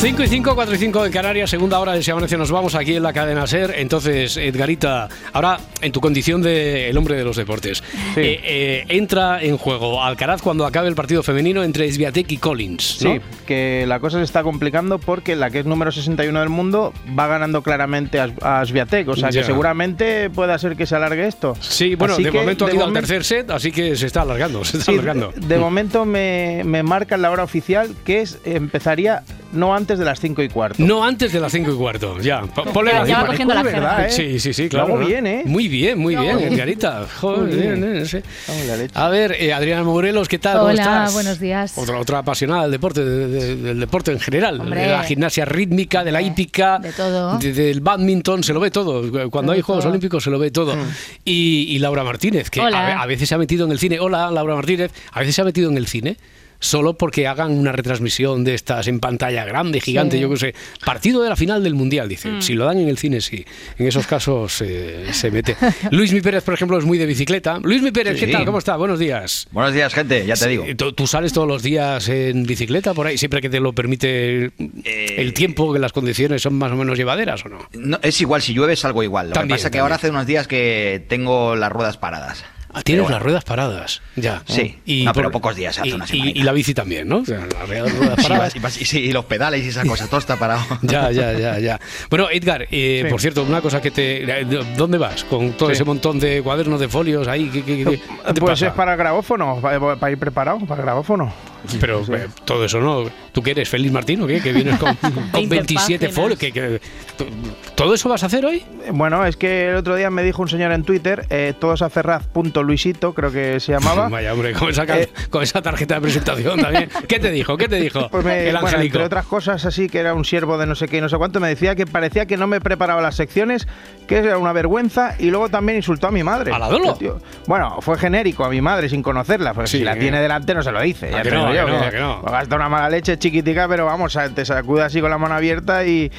Cinco y 5, 4 y 5 en Canarias, segunda hora de Si Amanece nos vamos aquí en la cadena SER. Entonces, Edgarita, ahora en tu condición de el hombre de los deportes, eh, eh, entra en juego Alcaraz cuando acabe el partido femenino entre Sviatek y Collins. ¿no? Sí, que la cosa se está complicando porque la que es número 61 del mundo va ganando claramente a, a Swiatek. O sea que seguramente pueda ser que se alargue esto. Sí, bueno, Así de momento ha ido al tercer set, así que se está alargando, se está Sí, alargando. de, de momento me, me marcan la hora oficial que es empezaría no antes de las 5 y cuarto. No antes de las 5 y cuarto, ya. Po- Ponle Ya la va cima. cogiendo la verdad. ¿eh? Sí, sí, sí, claro. ¿no? bien, ¿eh? Muy bien, muy bien, Edgarita. Joder, Muy bien. eh, sí. Vamos, la leche. A ver, eh, Adriana Morelos, ¿qué tal? ¿Cómo Hola, estás? buenos días. Otra, otra apasionada del deporte, de- de- del deporte en general, Hombre. de la gimnasia rítmica, de la hípica, de todo. de- del badminton, se lo ve todo. Cuando Todo, hay Juegos. Olímpicos se lo ve todo. Y, y Laura Martínez, que a, a veces se ha metido en el cine. Hola, Laura Martínez, a veces se ha metido en el cine. Solo porque hagan una retransmisión de estas en pantalla grande, gigante, Sí. yo qué sé. Partido de la final del Mundial, dice. Mm. Si lo dan en el cine, sí. En esos casos eh, se mete. Luis Mi Pérez, por ejemplo, es muy de bicicleta. Luis Mi Pérez, ¿qué Sí. tal? ¿Cómo está? Buenos días. Buenos días, gente, ya te digo. ¿Tú, tú sales todos los días en bicicleta por ahí, siempre que te lo permite Eh, el tiempo, que las condiciones son más o menos llevaderas o no? No, es igual, si llueve salgo igual. Lo También, que pasa es que ahora hace unos días que tengo las ruedas paradas. Ah, tienes las ruedas paradas, ya. Sí. No, pero pocos días, hace y, una y- semanita. y la bici también, ¿no? O sea, las ruedas paradas. vas- y vas- y sí, y los pedales y esa cosa, todo está parado. Ya, ya, ya, ya. Bueno, Edgar, eh, Sí. por cierto, una cosa que te... ¿Dónde vas? Con todo Sí. ese montón de cuadernos de folios ahí. ¿qué, qué- qué- qué te Pues pasa? es para el grabófono, para, para ir preparado para el grabófono. Pero Sí. eh, todo eso no. ¿Tú qué eres? ¿Feliz Martín o qué? Que vienes con, con 20 27 páginas. folios. que- que- ¿Todo eso vas a hacer hoy? Bueno, es que el otro día me dijo un señor en Twitter, eh, todosaferraz.luisito, creo que se llamaba. Vaya, hombre, con esa, ca- Eh. con esa tarjeta de presentación también. ¿Qué te dijo? ¿Qué te dijo? Pues me- el bueno, entre otras cosas así, que era un siervo de no sé qué y no sé cuánto, me decía que parecía que no me preparaba las secciones, que era una vergüenza, y luego también insultó a mi madre. ¿A la Dolo? Bueno, fue genérico a mi madre sin conocerla, Sí, si la tiene delante no se lo dice. Ya no, digo que yo, no, que no. Gasta una mala leche chiquitica, pero vamos, te sacude así con la mano abierta y...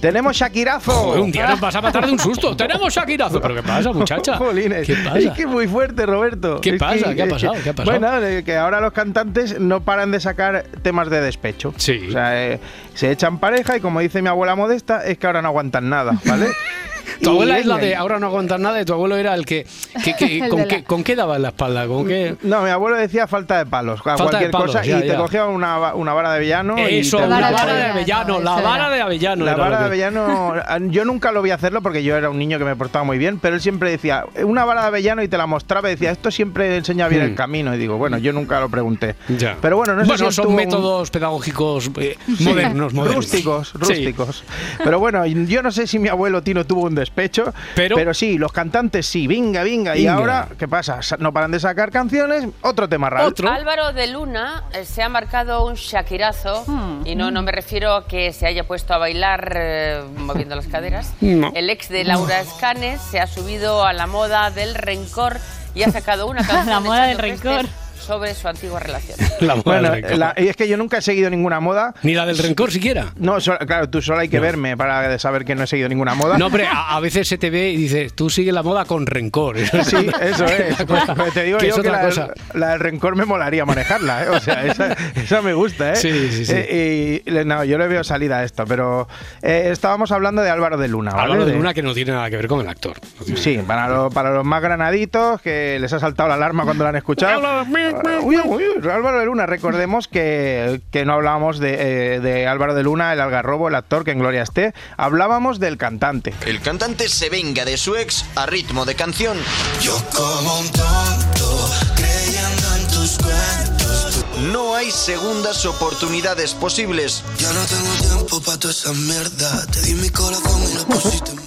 ¡Tenemos Shakirazo! Joder, un día nos vas a matar de un susto. ¡Tenemos Shakirazo! ¿Pero qué pasa, muchacha? Jolines. ¿Qué pasa? Es que muy fuerte, Roberto. ¿Qué Es pasa? que- ¿Qué ha es pasado? ¿Qué ha pasado? Bueno, eh, que ahora los cantantes no paran de sacar temas de despecho. Sí. O sea, eh, se echan pareja y como dice mi abuela modesta, es que ahora no aguantan nada, ¿vale? Tu Y abuela es la de ahora no aguantar nada y tu abuelo era el que... que- que- El con, de qué, la- ¿Con qué daba en la espalda? ¿Con qué...? No, mi abuelo decía falta de palos, a Falta de cualquier palos, cosa, ya, y te cogía una, una vara de avellano. y Eso, te- la vara vara de de avellano, la vara de avellano. La vara de avellano, yo nunca lo vi hacerlo porque yo era un niño que me portaba muy bien, pero él siempre decía, una vara de avellano y te la mostraba y decía, esto siempre enseña bien Hmm. el camino. Y digo, bueno, yo nunca lo pregunté. Ya. Pero bueno, no sé Bueno, si son un- métodos pedagógicos eh, Sí, modernos, modernos. Rústicos, Sí. rústicos. Pero bueno, yo no sé si mi abuelo Tino tuvo un despecho, Pero- pero, sí, los cantantes sí, venga, venga. Y ahora, ¿qué pasa? Sa- No paran de sacar canciones, otro tema raro. Otro. Álvaro de Luna eh, se ha marcado un Shakirazo y no, no me refiero a que se haya puesto a bailar eh, moviendo las caderas. No. El ex de Laura Escanes se ha subido a la moda del rencor y ha sacado una canción La moda del rencor. Sobre su antigua relación. La moda Bueno, del rencor. la- y es que yo nunca he seguido ninguna moda. Ni la del rencor siquiera. No, so- claro, tú solo hay que verme para saber que no he seguido ninguna moda. No, hombre, a, a veces se te ve y dices, tú sigue la moda con rencor. Sí, eso es. Pues, pues te digo yo es que otra la, cosa. la del rencor me molaría manejarla, ¿eh? O sea, esa, esa me gusta, ¿eh? Sí, sí, sí. Eh, y no, yo le veo salida a esto, pero eh, estábamos hablando de Álvaro de Luna, ¿vale? Álvaro de Luna que no tiene nada que ver con el actor. No Sí, para, lo- para los más granaditos que les ha saltado la alarma cuando la han escuchado. Uy, uy, uy, Álvaro de Luna, recordemos que, que no hablábamos de, eh, de Álvaro de Luna, el algarrobo, el actor que en gloria esté, hablábamos del cantante. El cantante se venga de su ex a ritmo de canción. Yo como un tonto, creyendo en tus cuentos. No hay segundas oportunidades posibles. Ya no tengo tiempo para toda esa mierda. Te di mi corazón y lo pusiste en.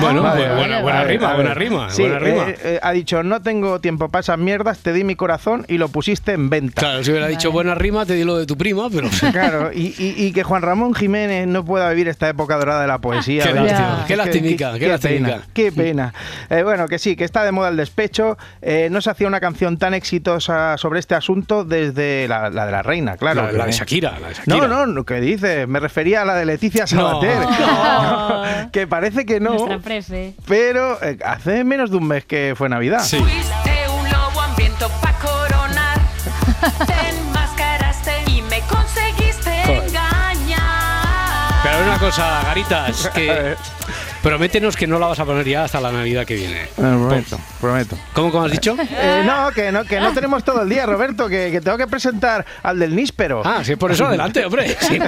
Bueno, Vale, bu- vale, buena, vale, rima, buena rima, Sí, buena rima. eh, eh, ha dicho, no tengo tiempo para esas mierdas, te di mi corazón y lo pusiste en venta. Claro, si hubiera dicho buena rima, te di lo de tu prima, pero... Claro, y, y- y que Juan Ramón Jiménez no pueda vivir esta época dorada de la poesía. Qué lástima, qué lastimica, qué lastimica. qué pena. Eh, bueno, que sí, que está de moda el despecho. Eh, no se hacía una canción tan exitosa sobre este asunto desde la, la de la reina, claro. la, la de Shakira, la de Shakira. No, no, no, ¿qué dices? Me refería a la de Leticia No. Sabater. No. que parece que no, Nuestra prefe. pero eh, hace menos de un mes que fue Navidad. Sí. Fuiste un lobo hambriento pa' coronar. Te enmascaraste y me conseguiste Joder. engañar. Pero una cosa, Garitas, que prométenos que no la vas a poner ya hasta la Navidad que viene. Eh, prometo, prometo. ¿Cómo, cómo has dicho? Eh, no, que no, que no tenemos todo el día, Roberto, que, que tengo que presentar al del níspero. Ah, si es por eso, adelante, hombre. Si,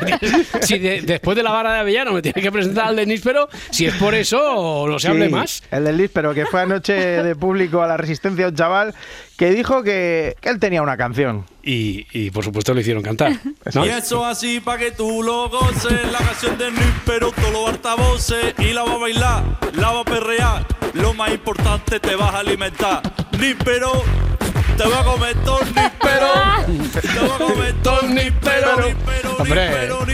si de- después de la vara de Avellano me tienes que presentar al de Níspero, si es por eso, no se hable Sí, más. El del níspero, que fue anoche de público a la resistencia un chaval que dijo que, que él tenía una canción. Y, y, por supuesto lo hicieron cantar. ¿no? Y eso así pa' que tú lo goces, la canción de pero todos los altavoces y la va a bailar, la va a perrear, lo más importante te vas a alimentar. Te va a comer todo níspero, te va a comer todo níspero, níspero,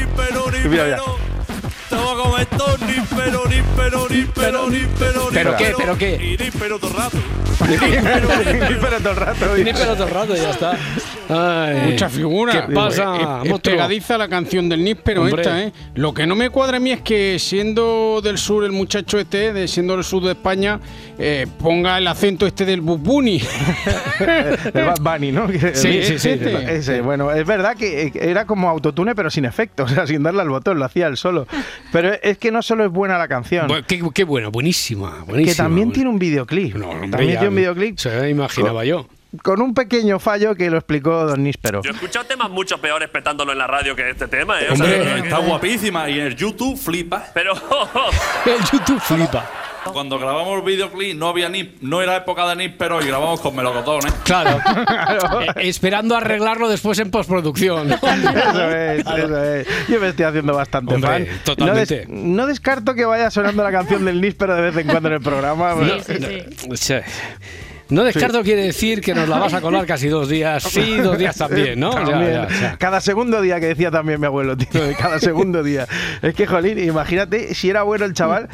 Mira, mira. níspero. Te va a comer todo níspero, níspero, níspero, níspero, ¿Pero qué, pero qué? Y níspero todo el rato. níspero todo el rato. Níspero todo el rato, ya está. Ay, Mucha figura. ¿Qué pasa, Es- es, pegadiza la canción del Níspero Hombre. esta, ¿eh? Lo que no me cuadra a mí es que siendo del sur el muchacho este, de siendo del sur de España, eh, ponga el acento este del Bubuni. El Bad Bunny, ¿no? Sí, sí, sí, sí. ese, bueno, es verdad que eh, era como autotune, pero sin efecto, o sea, sin darle al botón, lo hacía él solo. Pero es que no solo es buena la canción, Bu- qué, qué buena, buenísima, buenísima. que también tiene un videoclip. No, hombre, también ya tiene un videoclip Se imaginaba yo. con un pequeño fallo que lo explicó Don Níspero. Yo he escuchado temas mucho peores petándolo en la radio que este tema, ¿eh? O Hombre. sea, Está guapísima y en el YouTube flipa. pero El YouTube flipa. Cuando grabamos el videoclip no había ni, no era época de níspero y grabamos con melocotones. Claro. Eh, esperando arreglarlo después en postproducción. Eso es, eso es. Yo me estoy haciendo bastante Hombre, fan. totalmente. No, des- no descarto que vaya sonando la canción del Níspero de vez en cuando en el programa. No, no, sí. No descarto quiere decir que nos la vas a colar casi dos días, sí, dos días también, ¿no? También. ya, ya. Cada segundo día que decía también mi abuelo, tío. Cada segundo día. Es que, jolín, imagínate si era bueno el chaval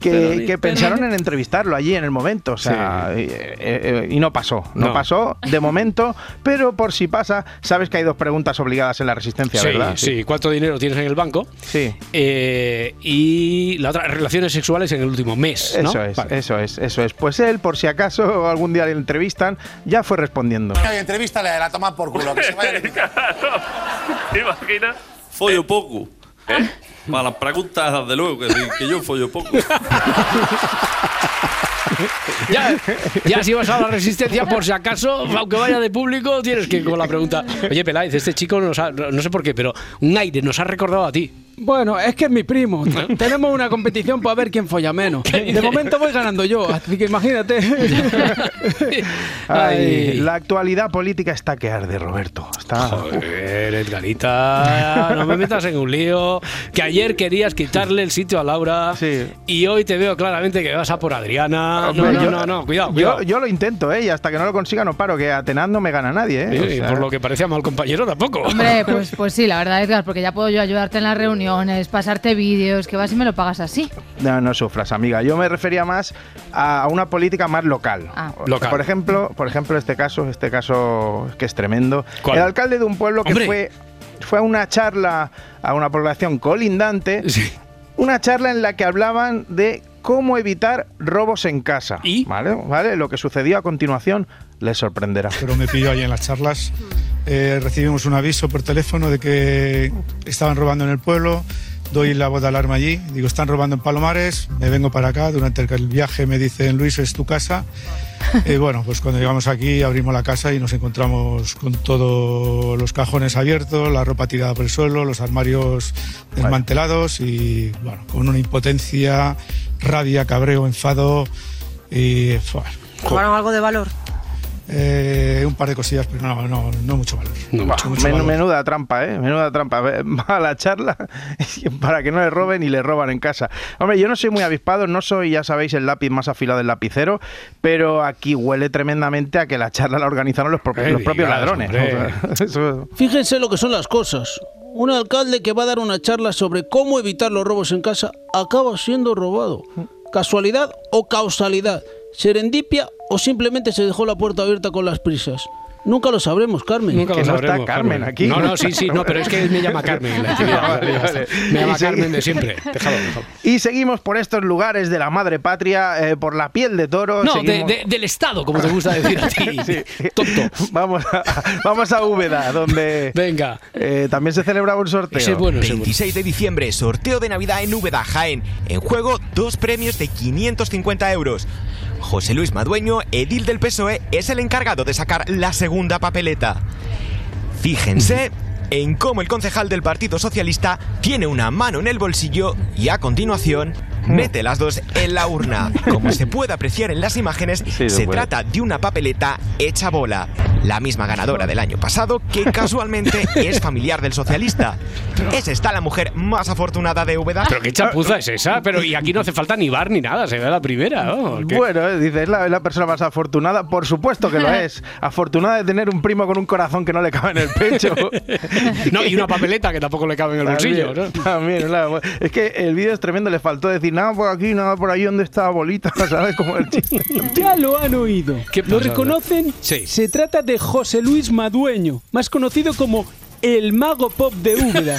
que, pensaron en entrevistarlo allí en el momento. O sea, Sí. eh, eh, eh, y no pasó. No, No. pasó de momento, pero por si pasa, sabes que hay dos preguntas obligadas en la resistencia, Sí, ¿verdad? sí. ¿Cuánto dinero tienes en el banco? Sí. Eh, y la otra, relaciones sexuales en el último mes. ¿no? Eso es, Vale. eso es, eso es. Pues él, por si acaso algún día le entrevistan, ya fue respondiendo. entrevista le la toman por culo. Que se vaya ¿te imaginas? Follo poco. ¿Eh? Para las preguntas, desde luego, que, sí, que yo follo poco. Ya, ya si vas a la resistencia, por si acaso, aunque vaya de público, tienes que ir con la pregunta. Oye, Peláez, este chico nos ha, no sé por qué, pero un aire nos ha recordado a ti. Bueno, es que es mi primo. Tenemos una competición para ver quién folla menos. De momento voy ganando yo, así que imagínate. Ay, la actualidad política está que arde, Roberto. Está. Joder, Edgarita, no me metas en un lío. Que ayer querías quitarle el sitio a Laura Sí. y hoy te veo claramente que vas a por Adriana. No, no, yo- no, no, cuidado, Yo, cuidado. yo lo intento, ¿eh? Y hasta que no lo consiga no paro, que Atenas no me gana nadie, ¿eh? O sea, por lo que parecía mal compañero tampoco. Hombre, pues, pues sí, la verdad, Edgar, porque ya puedo yo ayudarte en las reuniones, pasarte vídeos, que vas y me lo pagas así. No, no sufras, amiga. Yo me refería más a una política más local. Ah. Local. Por ejemplo, por ejemplo, este caso, este caso que es tremendo. ¿Cuál? El alcalde de un pueblo que Hombre. fue, fue a una charla a una población colindante, Sí. una charla en la que hablaban de cómo evitar robos en casa. ¿Y? ¿Vale? ¿Vale? Lo que sucedió a continuación les sorprenderá. pero me pilló ahí en las charlas. Eh, recibimos un aviso por teléfono de que estaban robando en el pueblo. Doy la voz de alarma allí. Digo, están robando en Palomares. Me vengo para acá. Durante el viaje me dicen, Luis, es tu casa. Y bueno, pues cuando llegamos aquí abrimos la casa y nos encontramos con todos los cajones abiertos, la ropa tirada por el suelo, los armarios desmantelados y bueno, con una impotencia, rabia, cabreo, enfado y... ¿Robaron algo de valor? Eh, un par de cosillas, pero no, no, no mucho valor. No mucho, mucho Men- valor. menuda trampa, ¿eh? Menuda trampa. Va a la charla para que no le roben y le roban en casa. Hombre, yo no soy muy avispado, no soy, ya sabéis, el lápiz más afilado del lapicero, pero aquí huele tremendamente a que la charla la organizaron los, propios- los propios digas, ladrones. hombre. O sea, eso- Fíjense lo que son las cosas. Un alcalde que va a dar una charla sobre cómo evitar los robos en casa acaba siendo robado. ¿Casualidad o causalidad? ¿Serendipia o simplemente se dejó la puerta abierta con las prisas? Nunca lo sabremos, Carmen. Nunca Que lo no está sabremos, Carmen aquí. No, no, sí, sí, no, pero es que me llama Carmen. en la intimidad. Vale, vale. Me llama. Carmen de siempre. Déjalo, déjalo. Y seguimos por estos lugares de la madre patria, eh, por la piel de toro. No, de- seguimos- de- del Estado, como te gusta decir a ti. Tonto. Vamos a, vamos a Úbeda, donde Venga. eh, también se celebraba un sorteo. Ese es bueno, ese es bueno. 26 de diciembre, sorteo de Navidad en Úbeda, Jaén. En juego, dos premios de 550 euros. José Luis Madueño, edil del PSOE, es el encargado de sacar la segunda papeleta. Fíjense en cómo el concejal del Partido Socialista tiene una mano en el bolsillo y a continuación mete las dos en la urna. Como se puede apreciar en las imágenes, se se puede. trata de una papeleta hecha bola. La misma ganadora del año pasado, que casualmente es familiar del socialista. ¿Es esta la mujer más afortunada de Úbeda? Pero qué chapuza es esa, pero y aquí no hace falta ni bar ni nada, se ve la primera. ¿no? ¿Qué? Bueno, eh, dice, es la, es la persona más afortunada. Por supuesto que lo es. Afortunada de tener un primo con un corazón que no le cabe en el pecho. No, y una papeleta que tampoco le cabe en el bolsillo. ¿no? También, también, claro. Es que el vídeo es tremendo. Le faltó decir nada por aquí, nada por ahí, ¿dónde está la bolita? ¿Sabes? Como el chiste. Ya lo han oído. ¿Qué ¿Lo reconocen? Sí. Se trata de José Luis Madueño, más conocido como el mago pop de Úbeda,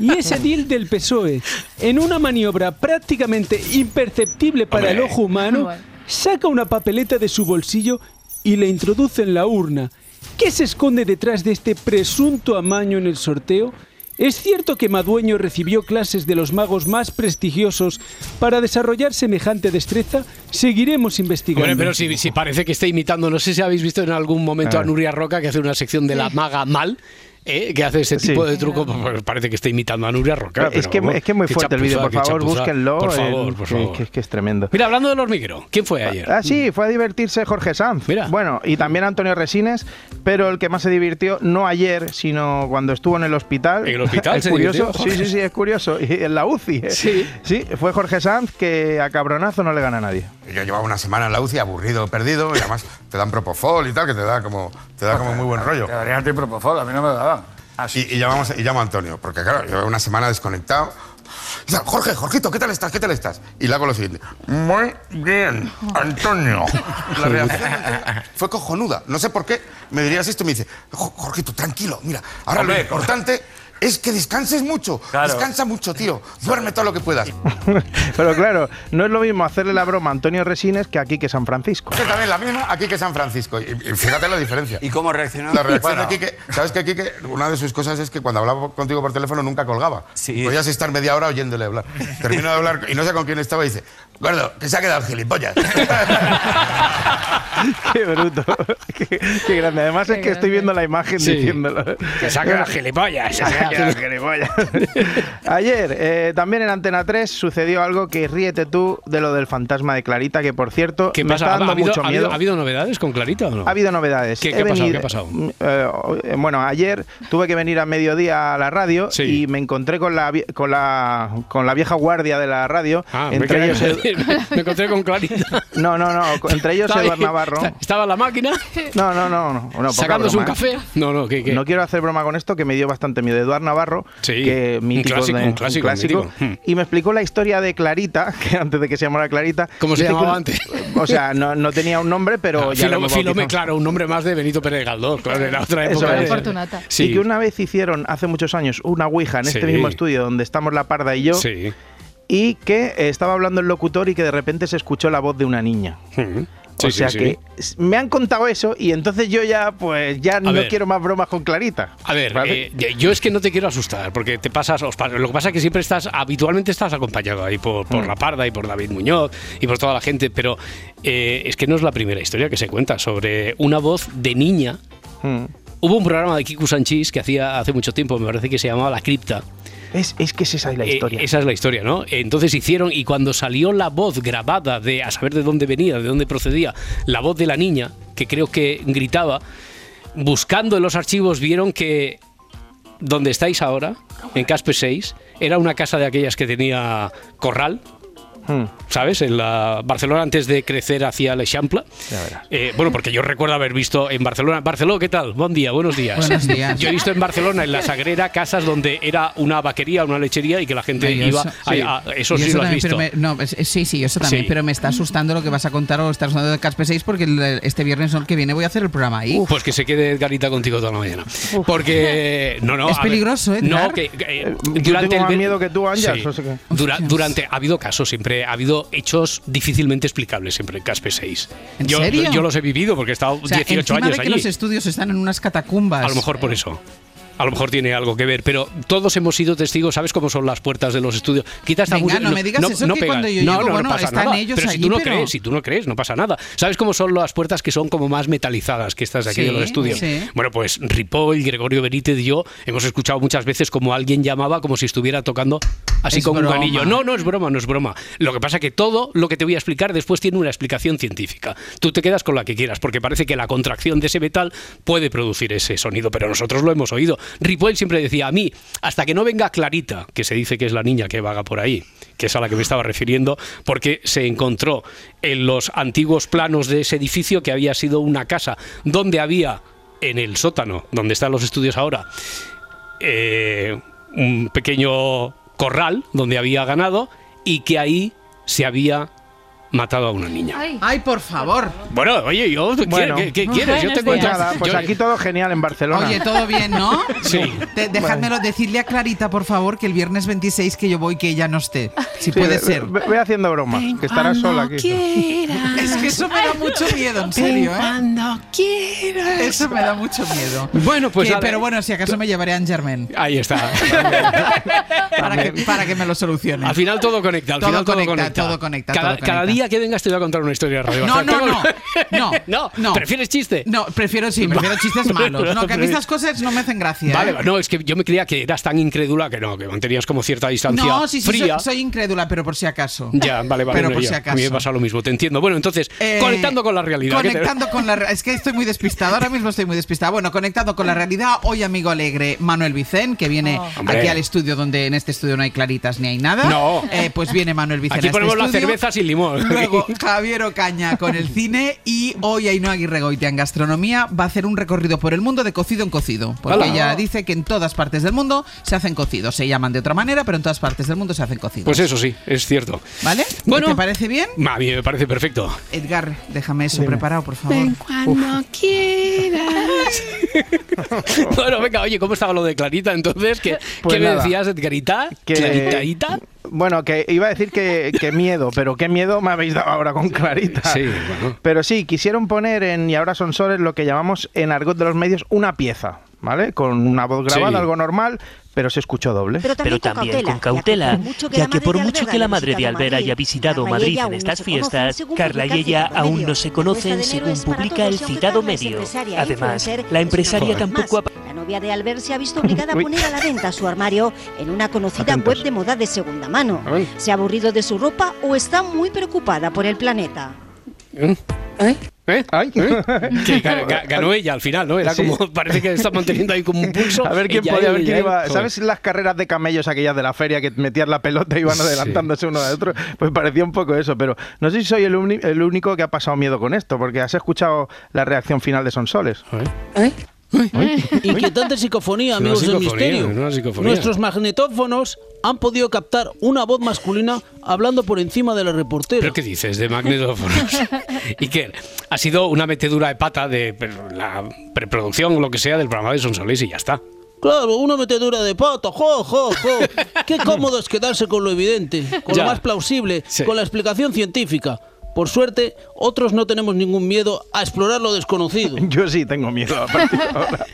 y es edil del PSOE. En una maniobra prácticamente imperceptible para el ojo humano, saca una papeleta de su bolsillo y la introduce en la urna. ¿Qué se esconde detrás de este presunto amaño en el sorteo? ¿Es cierto que Madueño recibió clases de los magos más prestigiosos para desarrollar semejante destreza? Seguiremos investigando. Hombre, pero si, si parece que está imitando, no sé si habéis visto en algún momento A a. Nuria Roca que hace una sección de la maga mal. ¿Eh? que hace ese Sí. tipo de truco, pues parece que está imitando a Nuria Roca. es, que, es que es muy fuerte el vídeo. Por favor, chapuza. búsquenlo. Por favor, por que- favor. Que, que es tremendo. Mira, hablando del hormiguero, ¿quién fue ayer? Ah, sí, fue a divertirse Jorge Sanz. Mira. Bueno, y también Antonio Resines, pero el que más se divirtió, no ayer, sino cuando estuvo en el hospital. ¿En el hospital Es se curioso. divirtió? Sí, sí, sí, es curioso. Y en la UCI. eh. Sí. Sí, fue Jorge Sanz que a cabronazo no le gana a nadie. Yo llevaba una semana en la UCI aburrido, perdido, y además te dan propofol y tal, que te da como, te da como muy buen rollo. Deberías de propofol, a mí no me lo daban. Y, y llamamos, y llamo a Antonio, porque claro, llevo una semana desconectado. Y Jorge, Jorgito, ¿qué tal estás? ¿Qué tal estás? Y le hago lo siguiente. Muy bien, Antonio. La reacción fue cojonuda. No sé por qué me dirías esto y me dice, "Jo- Jorgito, tranquilo, mira, ahora lo Hombre, importante es que descanses mucho. Claro. Descansa mucho, tío. Duerme todo lo que puedas. Pero claro, no es lo mismo hacerle la broma a Antonio Resines que aquí que San Francisco. Que también la misma aquí que San Francisco. Y, y fíjate la diferencia. ¿Y cómo reaccionó? La reacción Bueno, de Quique, ¿sabes que Quique, una de sus cosas es que cuando hablaba contigo por teléfono nunca colgaba? Sí. Podías estar media hora oyéndole hablar. Termino de hablar y no sé con quién estaba y dice, Gordo, que se ha quedado el gilipollas. Qué bruto. qué, qué grande. Además es que estoy viendo la imagen Sí. diciéndolo. Que saque las gilipollas. Que saque las gilipollas. Ayer, eh, también en Antena 3, sucedió algo que ríete tú de lo del fantasma de Clarita, que por cierto, ¿Qué me pasa? está ¿Ha, dando habido, mucho ha habido- miedo. ha habido novedades con Clarita o no? Ha habido novedades. ¿Qué- ha pasado? venido- ¿Qué ha pasado? Mm, eh, bueno, ayer tuve que venir a mediodía a la radio Sí. y me encontré con la, vie- con la con la vieja guardia de la radio. Ah, entre ellos, me encontré con Clarita. no, no, no, entre ellos Estaba ahí- Eduard Navarro. Estaba en la máquina No, no, no, no, sacándose un broma, ¿eh? café. No, no, ¿qué, qué? No quiero hacer broma con esto, que me dio bastante miedo. Eduard Navarro, Sí, que mítico clásico, de- un clásico. Hmm. y me explicó la historia de Clarita, que antes de que se llamara Clarita. ¿Cómo se llamaba antes? O sea, no, no tenía un nombre, pero Ah, ya lo Filome, Filome, claro, un nombre más de Benito Pérez Galdós, claro, era otra Eso época. es. de- Fortunata. Sí. Y que una vez hicieron, hace muchos años, una Ouija en este mismo estudio donde estamos la Parda y yo, Sí. Y que eh, estaba hablando el locutor y que de repente se escuchó la voz de una niña. Sí, o sea sí. que me han contado eso y entonces yo ya, pues, ya no ver. quiero más bromas con Clarita. A ver, ¿Vale? eh, yo es que no te quiero asustar, porque te pasas, os lo que pasa es que siempre estás, habitualmente estás acompañado ahí por, por Mm. La Parda y por David Muñoz y por toda la gente, pero eh, es que no es la primera historia que se cuenta sobre una voz de niña. Mm. Hubo un programa de Kiku Sanchis que hacía hace mucho tiempo, me parece que se llamaba La Cripta, Es, es que es esa es la Eh, historia. esa es la historia, ¿no? Entonces hicieron, y cuando salió la voz grabada de a saber de dónde venía, de dónde procedía, la voz de la niña, que creo que gritaba, buscando en los archivos vieron que donde estáis ahora, en Caspe 6, era una casa de aquellas que tenía corral. Hmm. ¿Sabes? En la Barcelona antes de crecer hacia el Eixample. Eh, bueno, porque yo recuerdo haber visto en Barcelona. Barcelona, ¿qué tal? Buen día, buenos días. Buenos días. Yo he visto en Barcelona, en la Sagrera, casas donde era una vaquería, una lechería y que la gente iba eso- a, a- eso sí lo has visto. me- no, sí, sí, eso también. Sí. Pero me está asustando lo que vas a contar o estás hablando de Caspe 6 porque el- este viernes que viene voy a hacer el programa ahí. Pues que se quede Edgarita contigo toda la mañana. Porque, no, no. Es ver, peligroso, ¿eh, No, que, que, yo durante tengo el más ver- miedo que tú, Ángel, Sí. durante, ha habido casos siempre, ha habido hechos difícilmente explicables siempre en Caspe 6. ¿En yo, serio? yo los he vivido porque he estado O sea, 18 encima años de que allí. los estudios están en unas catacumbas. A lo mejor por eso. A lo mejor tiene algo que ver, pero todos hemos sido testigos, ¿sabes cómo son las puertas de los estudios? Esta Venga, música- no me digas eso, que pegan. cuando yo no, llego, no, no bueno, pasa están nada. ellos pero si allí, tú no pero- crees, si tú no crees, no pasa nada. ¿Sabes cómo son las puertas que son como más metalizadas que estas de aquí Sí, de los estudios? sí. Bueno, pues Ripoll, Gregorio Benítez y yo hemos escuchado muchas veces como alguien llamaba como si estuviera tocando así Es con broma. un anillo. No, no es broma, no es broma. Lo que pasa que todo lo que te voy a explicar después tiene una explicación científica. Tú te quedas con la que quieras, porque parece que la contracción de ese metal puede producir ese sonido, pero nosotros lo hemos oído. Ripoll siempre decía a mí, hasta que no venga Clarita, que se dice que es la niña que vaga por ahí, que es a la que me estaba refiriendo, porque se encontró en los antiguos planos de ese edificio que había sido una casa donde había en el sótano, donde están los estudios ahora, eh, un pequeño corral donde había ganado y que ahí se había matado a una niña. Ay, por favor. Bueno, oye, yo, ¿qué- Bueno. ¿qué, qué quieres? Yo te cuento. Nada, pues yo- aquí todo genial en Barcelona. Oye, todo bien, ¿no? Sí. Te- dejádmelo decirle a Clarita, por favor, que el viernes 26 que yo voy, que ella no esté. Si Sí, puede ser. ve- Ve haciendo bromas, que estarás sola aquí. Es que eso me da mucho miedo, en serio, ¿eh? Cuando quieras. Eso me da mucho miedo. Bueno, pues Que- pero bueno, si acaso me llevaré a Anne Germain Ahí está. para que, para que me lo solucione. Al final todo conecta, al Todo final todo conecta, conecta. todo conecta, Cada, todo conecta. cada día que vengas te voy a contar una historia de radio. No, no, no, no, no, no. ¿Prefieres chiste? No, prefiero sí, prefiero chistes malos. No, que a mí estas cosas no me hacen gracia. Vale, ¿eh? no, es que yo me creía que eras tan incrédula que no, que mantenías como cierta distancia No, sí, sí, fría. soy, soy incrédula, pero por si acaso. Ya, vale, vale. Pero no, por ya. si A mí me acaso. pasa lo mismo, te entiendo. Bueno, entonces, Eh, conectando con la realidad. ¿qué te- Conectando con la re- Es que estoy muy despistado. Ahora mismo estoy muy despistado. Bueno, conectando con la realidad, hoy amigo alegre Manuel Vicén, que viene Hombre. aquí al estudio donde en este estudio no hay claritas ni hay nada. No. Eh, pues viene Manuel Vicén. Aquí a este ponemos la estudio. cerveza sin limón. Luego Javier Ocaña con el cine y hoy Ainhoa Aguirre Goitia en gastronomía va a hacer un recorrido por el mundo de cocido en cocido. Porque ¡Hala! ella dice que en todas partes del mundo se hacen cocidos. Se llaman de otra manera, pero en todas partes del mundo se hacen cocidos. Pues eso sí, es cierto. ¿Vale? Bueno. ¿Te parece bien? A mí me parece perfecto. Edgar, déjame eso Dime. preparado, por favor. Ven cuando quieras. bueno, venga, oye, ¿cómo estaba lo de Clarita entonces? ¿Qué, Pues qué me decías, Edgarita? Que- ¿Claritaita? Bueno, que iba a decir que, que miedo, pero qué miedo me habéis dado ahora con Clarita. Sí, bueno. Pero sí, quisieron poner en Y ahora son soles lo que llamamos en argot de los medios una pieza, ¿vale? Con una voz grabada, Sí. algo normal, pero se escuchó doble. Pero también con cautela, ya que por mucho que la madre de Albert haya visitado Madrid en estas fiestas, Carla y ella aún no se conocen según publica el citado medio. Además, la empresaria tampoco ha novia de Albert se ha visto obligada a poner a la venta su armario en una conocida Atentos. web de moda de segunda mano. ¿Se ha aburrido de su ropa o está muy preocupada por el planeta? ¿Eh? ¿Eh? ¿Eh? Que ga- ganó ella al final, ¿no? Era Sí. como, parece que está manteniendo ahí como un pulso. A ver quién podía, a ver quién iba. Joder. ¿Sabes las carreras de camellos aquellas de la feria que metías la pelota y iban Sí. adelantándose uno de otro? Pues parecía un poco eso, pero no sé si soy el, el único que ha pasado miedo con esto, porque has escuchado la reacción final de Sonsoles. Inquietante psicofonía, amigos del misterio. Nuestros magnetófonos han podido captar una voz masculina hablando por encima de la reportera. ¿Pero qué dices de magnetófonos? ¿Y qué? Ha sido una metedura de pata de pero, la preproducción o lo que sea del programa de Sonsoles y ya está. Claro, una metedura de pato, jo, jo, jo. Qué cómodo es quedarse con lo evidente, con Ya. lo más plausible, Sí. con la explicación científica. Por suerte, otros no tenemos ningún miedo a explorar lo desconocido. Yo sí tengo miedo a partir de ahora.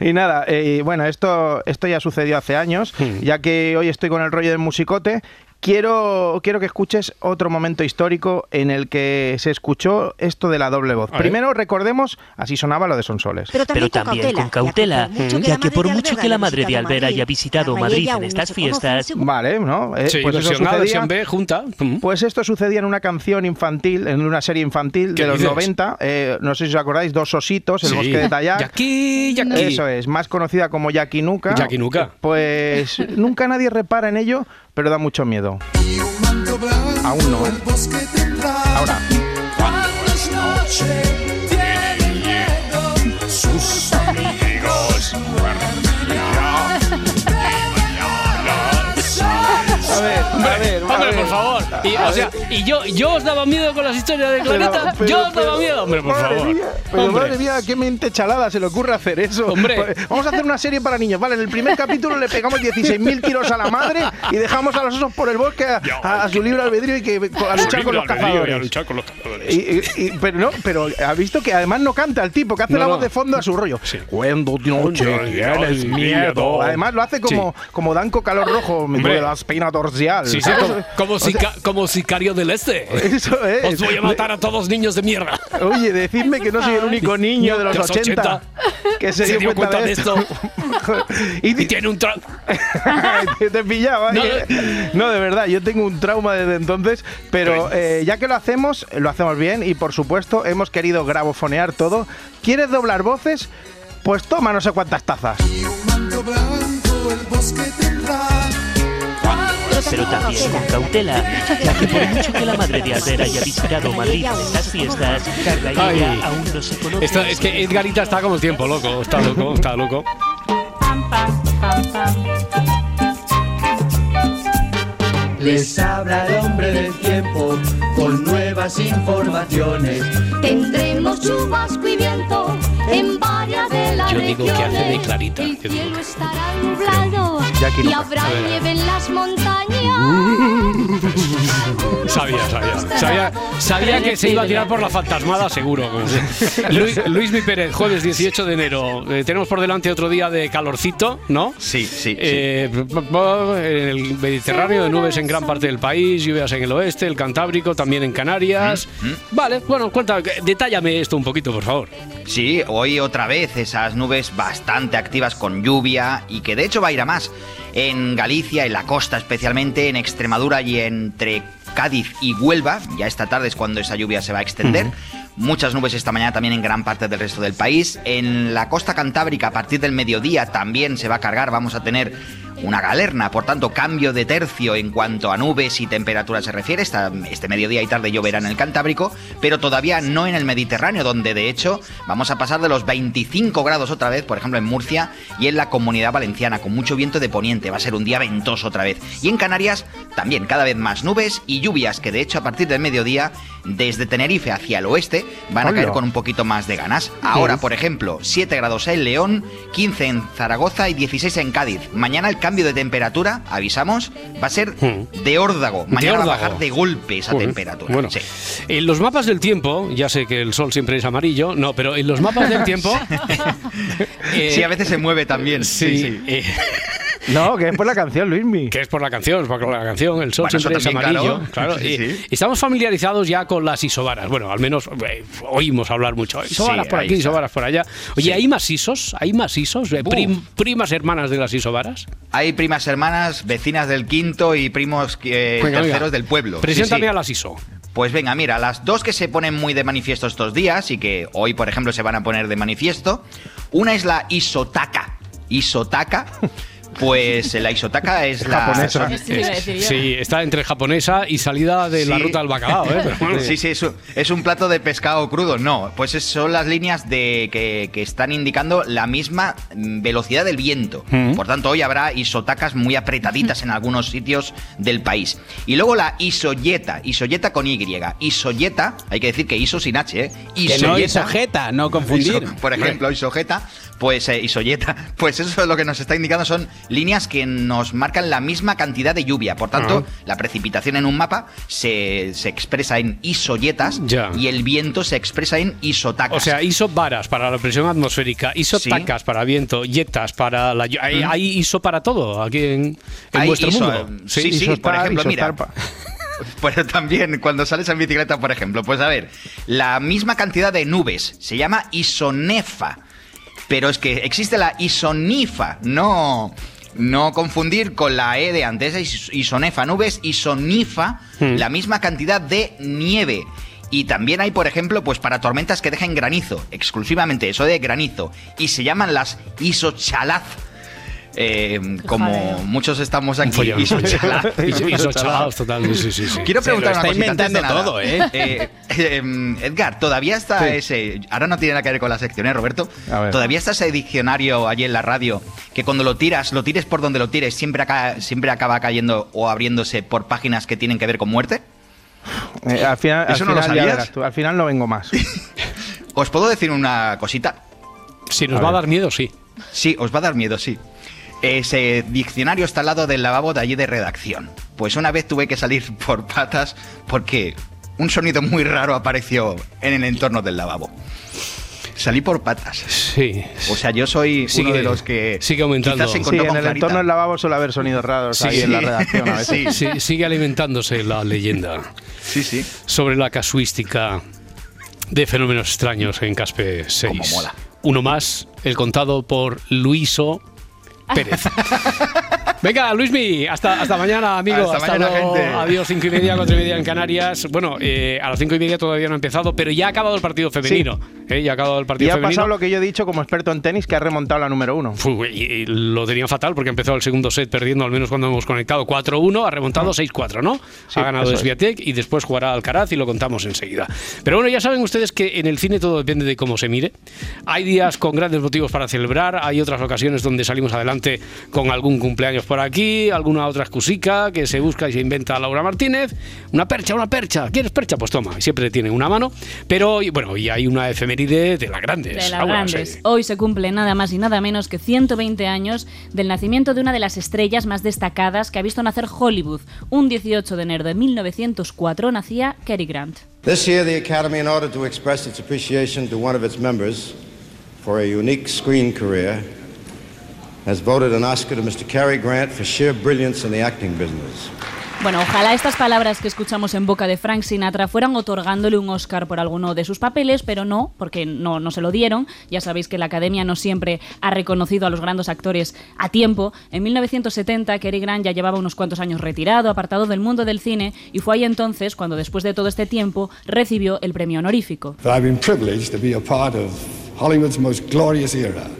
Y nada, eh, bueno, esto, esto ya sucedió hace años, Hmm. ya que hoy estoy con el rollo del musicote quiero, quiero que escuches otro momento histórico en el que se escuchó esto de la doble voz. Primero recordemos, así sonaba lo de Sonsoles. Pero Pero también con cautela, ya que por mucho que la madre de Albert haya visitado Madrid en estas fiestas, Vale, ¿no? Eh, Sí, pues eso sucedía- versión B, junta. Pues esto sucedía en una canción infantil, en una serie infantil ¿Qué de los dices? 90. eh, no sé si os acordáis, Dos ositos, El Sí. bosque de Tayac. Yaqui, yaqui. Eso es, más conocida como Yakinuka. Yakinuka. Pues nunca nadie repara en ello, pero da mucho miedo. Aún no, ¿eh? Ahora. A ver, a ver, a Hombre, por favor. Y, A o sea, y yo, yo os daba miedo con las historias de Clarita. Yo os daba miedo. Hombre, por favor. mía, pero Hombre. madre mía, qué mente chalada se le ocurre hacer eso. Hombre. Pues, Vamos a hacer una serie para niños. Vale, en el primer capítulo le pegamos 16.000 tiros a la madre y dejamos a los osos por el bosque a, a su libre albedrío y que a luchar con los albedrío y a cazadores. luchar con los cazadores. Y- y- pero no, pero ha visto que además no canta el tipo, que hace No, la voz de fondo a su rollo. Cuando de noche tienes miedo. Además lo hace como, como Danco Calor Rojo, me Hombre. duele la espina Sí, como, como, sea, sica- como sicario del este. Eso es. Os voy a matar a todos niños de mierda. Oye, decidme que no soy el único niño de los, De los 80, 80 que se, dio, cuenta, de esto. y, tiene un tra te, te pillaba. No, ¿eh? No, de verdad, yo tengo un trauma desde entonces, pero eh, ya que lo hacemos, lo hacemos bien y por supuesto hemos querido grabofonear todo. ¿Quieres doblar voces? Pues toma no sé cuántas tazas. Manto blanco el bosque tendrá. Pero también con cautela, ya que por mucho que la madre de Albert haya visitado Madrid en estas fiestas, Carla y Ay. ella aún no se conocen. Esta- es que Edgarita está como el tiempo, loco. Está loco, está loco. Les habla el hombre del tiempo con nuevas informaciones. Tendremos chubasco y viento en varias de las Yo digo que hace de regiones. Clarita. El cielo estará nublado y no. habrá nieve en las montañas. Sabía, sabía. Sabía, sabía que se iba a tirar por la fantasmada, seguro. Luis, Luis Mi Pérez, jueves 18 de enero. Eh, tenemos por delante otro día de calorcito, ¿no? Sí, sí. Eh, en el Mediterráneo, de nubes en gran parte del país, lluvias en el oeste, el Cantábrico, también en Canarias. Vale, bueno, cuenta, detállame esto un poquito, por favor. Sí, hoy otra vez esas nubes bastante activas con lluvia y que de hecho va a ir a más. En Galicia, en la costa especialmente, en Extremadura y entre Cádiz y Huelva, ya esta tarde es cuando esa lluvia se va a extender. Muchas nubes esta mañana también en gran parte del resto del país. En la costa cantábrica, a partir del mediodía, también se va a cargar. Vamos a tener una galerna, por tanto, cambio de tercio en cuanto a nubes y temperaturas se refiere. Esta- este mediodía y tarde lloverá en el Cantábrico, pero todavía no en el Mediterráneo, donde de hecho vamos a pasar de los 25 grados otra vez, por ejemplo, en Murcia y en la comunidad valenciana, con mucho viento de poniente. Va a ser un día ventoso otra vez. Y en Canarias también cada vez más nubes y lluvias, que de hecho a partir del mediodía, desde Tenerife hacia el oeste, van a Hola. caer con un poquito más de ganas. Ahora, por ejemplo, 7 grados en León, 15 en Zaragoza y 16 en Cádiz. Mañana el cambio de temperatura, avisamos, va a ser de órdago. Mañana va a órdago. bajar de golpe esa temperatura. Bueno, Sí. en los mapas del tiempo, ya sé que el sol siempre es amarillo, no, pero en los mapas del tiempo. eh, Sí, a veces se mueve también. Sí. eh, No, que es por la canción, Luismi. que es por la canción, por la canción, el sol Bueno, siempre es amarillo. claro. Claro, Sí, y- sí. y estamos familiarizados ya con las isobaras. Bueno, al menos eh, oímos hablar mucho. Isobaras Sí, por aquí, está. isobaras por allá. Oye, Sí. ¿hay más isos? ¿Hay más isos? Eh, prim- primas hermanas de las isobaras. Hay primas hermanas, vecinas del quinto y primos eh, Venga, terceros venga. del pueblo. Preséntame sí. a las ISO. Pues venga, mira, las dos que se ponen muy de manifiesto estos días y que hoy, por ejemplo, se van a poner de manifiesto. Una es la isotaka. Isotaka. Pues la isotaka es la. Japonesa. Sí, está entre japonesa y salida de la ruta del bacalao. ¿eh? Pero bueno. Sí, sí, es un, es un plato de pescado crudo. No, pues es- son las líneas de que, que están indicando la misma mm, velocidad del viento. Mm. Por tanto, hoy habrá isotacas muy apretaditas en algunos sitios del país. Y luego la isoyeta, isoyeta con Y. Isoyeta, hay que decir que iso sin H, ¿eh? Que no isojeta, no confundir. Iso- por ejemplo, isojeta, pues eh, isoyeta, pues eso es lo que nos está indicando son líneas que nos marcan la misma cantidad de lluvia. Por tanto, Ajá. la precipitación en un mapa se, se expresa en isoyetas Ya. y el viento se expresa en isotacas. O sea, ISO varas para la presión atmosférica, ISO Sí. tacas para viento, yetas para la... Hay, Mm. hay ISO para todo aquí en, En vuestro iso- mundo. Sí, sí, por ejemplo, mira. Pero también cuando sales en bicicleta, por ejemplo, pues a ver, la misma cantidad de nubes se llama isonefa, pero es que existe la isonifa, no no confundir con la e de antes, is- isonefa, nubes, isonifa, Hmm. la misma cantidad de nieve. Y también hay, por ejemplo, pues para tormentas que dejen granizo, exclusivamente eso de granizo, y se llaman las isochalaz. Eh, como muchos estamos aquí, isochalaos, total, sí, sí, sí. Quiero preguntar una inventando todo, ¿eh? Eh, eh, Edgar, ¿todavía está Sí. ese... Ahora no tiene nada que ver con la sección, ¿eh, Roberto? ¿Todavía está ese diccionario allí en la radio que cuando lo tiras, lo tires por donde lo tires, siempre, acá, siempre acaba cayendo o abriéndose por páginas que tienen que ver con muerte? Eh, al final, al ¿Eso no lo final sabías? verás tú, al final no vengo más. ¿Os puedo decir una cosita? Si nos va a dar miedo, sí. Sí, os va a dar miedo, sí. Ese diccionario está al lado del lavabo de allí de redacción. Pues una vez tuve que salir por patas porque un sonido muy raro apareció en el entorno del lavabo. Salí por patas. Sí. O sea, yo soy Sigue- uno de los que sigue aumentando. quizás se Sí, encontró en con el Clarita. entorno del lavabo suele haber sonidos raros ahí en la redacción a veces. Sí, sigue alimentándose la leyenda. Sí, sí. Sobre la casuística de fenómenos extraños en Caspe 6. Como mola. Uno más, el contado por Luiso Pérez. Venga, Luismi, hasta, hasta mañana, amigo. Hasta mañana, luego. gente. Adiós, cinco y media, cuatro y media en Canarias. Bueno, eh, a las cinco y media todavía no ha empezado, pero ya ha acabado el partido femenino. eh, ya ha acabado el Y partido ha femenino. pasado lo que yo he dicho como experto en tenis, que ha remontado la número uno. Fu, y, y lo tenían fatal porque ha empezado el segundo set perdiendo, al menos cuando hemos conectado 4-1, ha remontado 6-4, ¿no? Sí, ha ganado es. Sviatek y después jugará Alcaraz y lo contamos enseguida. Pero bueno, ya saben ustedes que en el cine todo depende de cómo se mire. Hay días con grandes motivos para celebrar, hay otras ocasiones donde salimos adelante con algún cumpleaños por aquí, alguna otra excusica que se busca y se inventa Laura Martínez. Una percha, una percha. ¿Quieres percha? Pues toma, siempre tiene una mano. Pero y bueno, y hay una efeméride de las grandes. De las grandes. sí. Hoy se cumple nada más y nada menos que 120 años del nacimiento de una de las estrellas más destacadas que ha visto nacer Hollywood. Un 18 de enero de 1904 nacía Cary Grant. This year, the Academy, in order to express its appreciation to one of its members for a unique screen career, has voted an Oscar to Mr. Cary Grant for sheer brilliance in the acting business. Bueno, ojalá estas palabras que escuchamos en boca de Frank Sinatra fueran otorgándole un Oscar por alguno de sus papeles, pero no, porque no, no se lo dieron. Ya sabéis que la Academia no siempre ha reconocido a los grandes actores a tiempo. En 1970, Cary Grant ya llevaba unos cuantos años retirado, apartado del mundo del cine, y fue ahí entonces cuando, después de todo este tiempo, recibió el premio honorífico. that I've been privileged to be a part of Hollywood's most glorious era.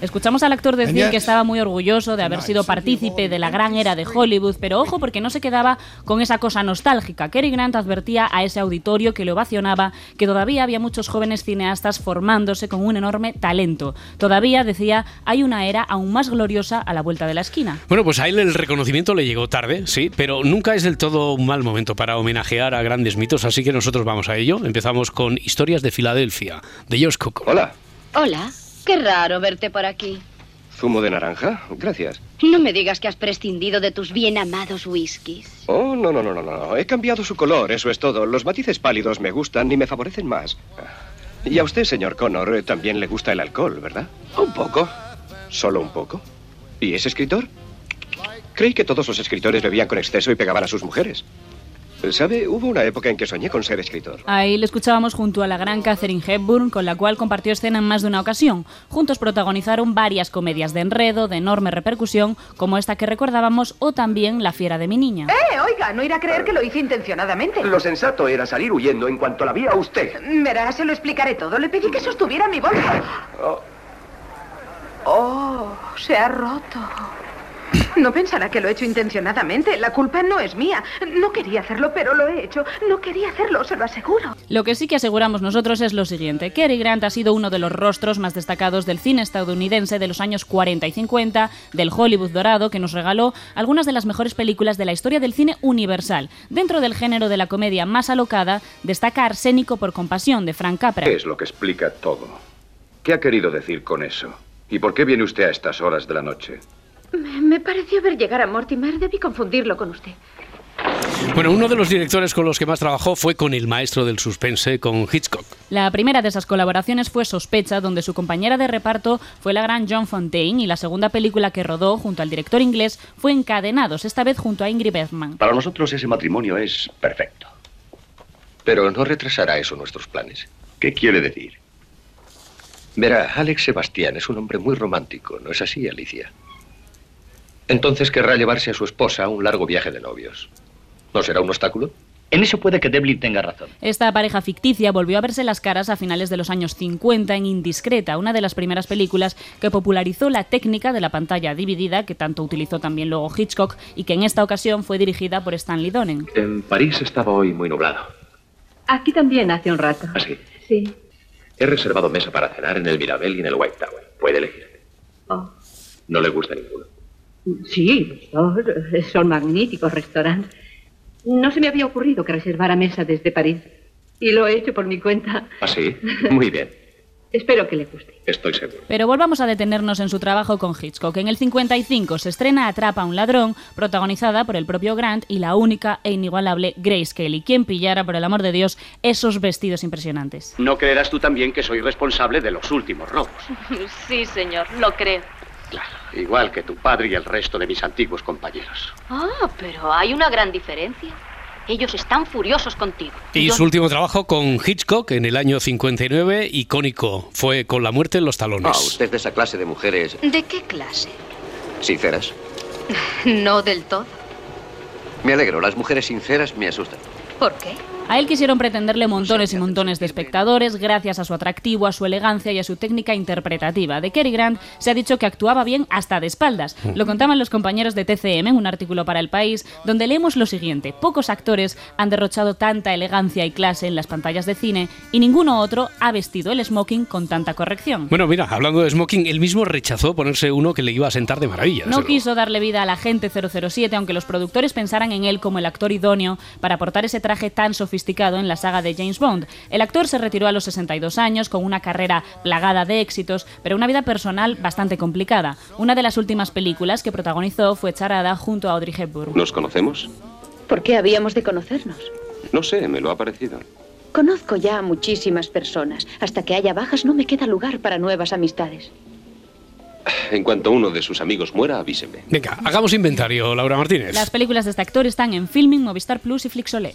Escuchamos al actor decir que estaba muy orgulloso de haber sido partícipe de la gran era de Hollywood, pero ojo porque no se quedaba con esa cosa nostálgica. Cary Grant advertía a ese auditorio que lo ovacionaba que todavía había muchos jóvenes cineastas formándose con un enorme talento. Todavía, decía, hay una era aún más gloriosa a la vuelta de la esquina. Bueno, pues a él el reconocimiento le llegó tarde, sí, pero nunca es del todo un mal momento para homenajear a grandes mitos, así que nosotros vamos a ello. Empezamos con Historias de Filadelfia, de George Cook. Hola. Hola, qué raro verte por aquí. ¿Zumo de naranja? Gracias. No me digas que has prescindido de tus bien amados whiskies. Oh, no, no, no, no, no. He cambiado su color, eso es todo. Los matices pálidos me gustan y me favorecen más. Y a usted, señor Connor, eh, también le gusta el alcohol, ¿verdad? Un poco. ¿Solo un poco? ¿Y es escritor? Creí que todos los escritores bebían con exceso y pegaban a sus mujeres. ¿Sabe? Hubo una época en que soñé con ser escritor. Ahí le escuchábamos junto a la gran Catherine Hepburn, con la cual compartió escena en más de una ocasión. Juntos protagonizaron varias comedias de enredo, de enorme repercusión, como esta que recordábamos, o también La fiera de mi niña. ¡Eh, oiga! No irá a creer que lo hice intencionadamente. Lo sensato era salir huyendo en cuanto la vi a usted. Verá, se lo explicaré todo. Le pedí que sostuviera mi bolsa. Oh, se ha roto. No pensará que lo he hecho intencionadamente. La culpa no es mía. No quería hacerlo, pero lo he hecho. No quería hacerlo, se lo aseguro. Lo que sí que aseguramos nosotros es lo siguiente. Cary Grant ha sido uno de los rostros más destacados del cine estadounidense de los años 40 y 50, del Hollywood dorado, que nos regaló algunas de las mejores películas de la historia del cine universal. Dentro del género de la comedia más alocada, destaca Arsénico por compasión, de Frank Capra. ¿Qué es lo que explica todo? ¿Qué ha querido decir con eso? ¿Y por qué viene usted a estas horas de la noche? Me, me pareció ver llegar a Mortimer. Debí confundirlo con usted. Bueno, uno de los directores con los que más trabajó fue con el maestro del suspense, con Hitchcock. La primera de esas colaboraciones fue Sospecha, donde su compañera de reparto fue la gran John Fontaine y la segunda película que rodó junto al director inglés fue Encadenados, esta vez junto a Ingrid Bergman. Para nosotros ese matrimonio es perfecto. Pero no retrasará eso nuestros planes. ¿Qué quiere decir? Verá, Alex Sebastián es un hombre muy romántico, ¿no es así, Alicia? Entonces querrá llevarse a su esposa a un largo viaje de novios. ¿No será un obstáculo? En eso puede que Devlin tenga razón. Esta pareja ficticia volvió a verse las caras a finales de los años 50 en Indiscreta, una de las primeras películas que popularizó la técnica de la pantalla dividida, que tanto utilizó también luego Hitchcock, y que en esta ocasión fue dirigida por Stanley Donen. En París estaba hoy muy nublado. Aquí también hace un rato. Así. Sí. He reservado mesa para cenar en el Mirabel y en el White Tower. Puede elegir. Oh. No le gusta ninguno. Sí, son magníficos restaurantes. No se me había ocurrido que reservara mesa desde París. Y lo he hecho por mi cuenta. ¿Así? Muy bien. Espero que le guste. Estoy seguro. Pero volvamos a detenernos en su trabajo con Hitchcock. En el 55 se estrena Atrapa a un ladrón, protagonizada por el propio Grant y la única e inigualable Grace Kelly, quien pillara, por el amor de Dios, esos vestidos impresionantes. No creerás tú también que soy responsable de los últimos robos. Sí, señor, lo creo. Igual que tu padre y el resto de mis antiguos compañeros. Ah, pero hay una gran diferencia. Ellos están furiosos contigo. Y Yo su último trabajo con Hitchcock en el año 59, icónico, fue con la muerte en los Ah, talones. usted es de esa clase de mujeres. ¿De qué clase? sinceras. No del todo. Me alegro, las mujeres sinceras me asustan. ¿Por qué? A él quisieron pretenderle montones y montones de espectadores gracias a su atractivo, a su elegancia y a su técnica interpretativa. De Cary Grant se ha dicho que actuaba bien hasta de espaldas. Lo contaban los compañeros de TCM en un artículo para El País, donde leemos lo siguiente. Pocos actores han derrochado tanta elegancia y clase en las pantallas de cine y ninguno otro ha vestido el smoking con tanta corrección. Bueno, mira, hablando de smoking, él mismo rechazó ponerse uno que le iba a sentar de maravilla. No quiso darle vida al agente 007, aunque los productores pensaran en él como el actor idóneo para portar ese traje tan sofisticado en la saga de James Bond. El actor se retiró a los 62 años con una carrera plagada de éxitos, pero una vida personal bastante complicada. Una de las últimas películas que protagonizó fue Charada junto a Audrey Hepburn. ¿Nos conocemos? ¿Por qué habíamos de conocernos? No sé, me lo ha parecido. Conozco ya a muchísimas personas. Hasta que haya bajas no me queda lugar para nuevas amistades. En cuanto uno de sus amigos muera, avíseme. Venga, hagamos inventario, Laura Martínez. Las películas de este actor están en Filming, Movistar Plus y Flixolé.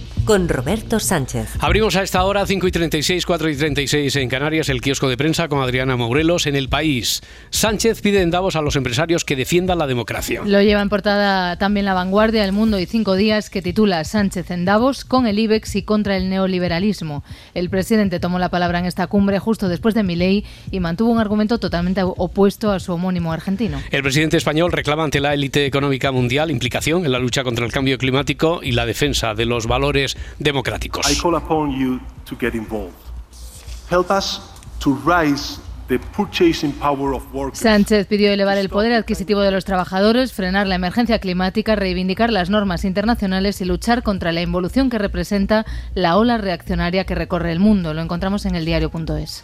Con Roberto Sánchez. Abrimos a esta hora 5 y 36, 4 y 36 en Canarias el kiosco de prensa con Adriana Maurelos en el país. Sánchez pide en Davos a los empresarios que defiendan la democracia. Lo lleva en portada también La Vanguardia, El Mundo y Cinco Días, que titula Sánchez en Davos con el IBEX y contra el neoliberalismo. El presidente tomó la palabra en esta cumbre justo después de Milei y mantuvo un argumento totalmente opuesto a su homónimo argentino. El presidente español reclama ante la élite económica mundial implicación en la lucha contra el cambio climático y la defensa de los valores democráticos. I call upon you to get involved. Help us to raise the purchasing power of workers. Sánchez pidió elevar el poder adquisitivo de los trabajadores, frenar la emergencia climática, reivindicar las normas internacionales y luchar contra la involución que representa la ola reaccionaria que recorre el mundo. Lo encontramos en el diario.es.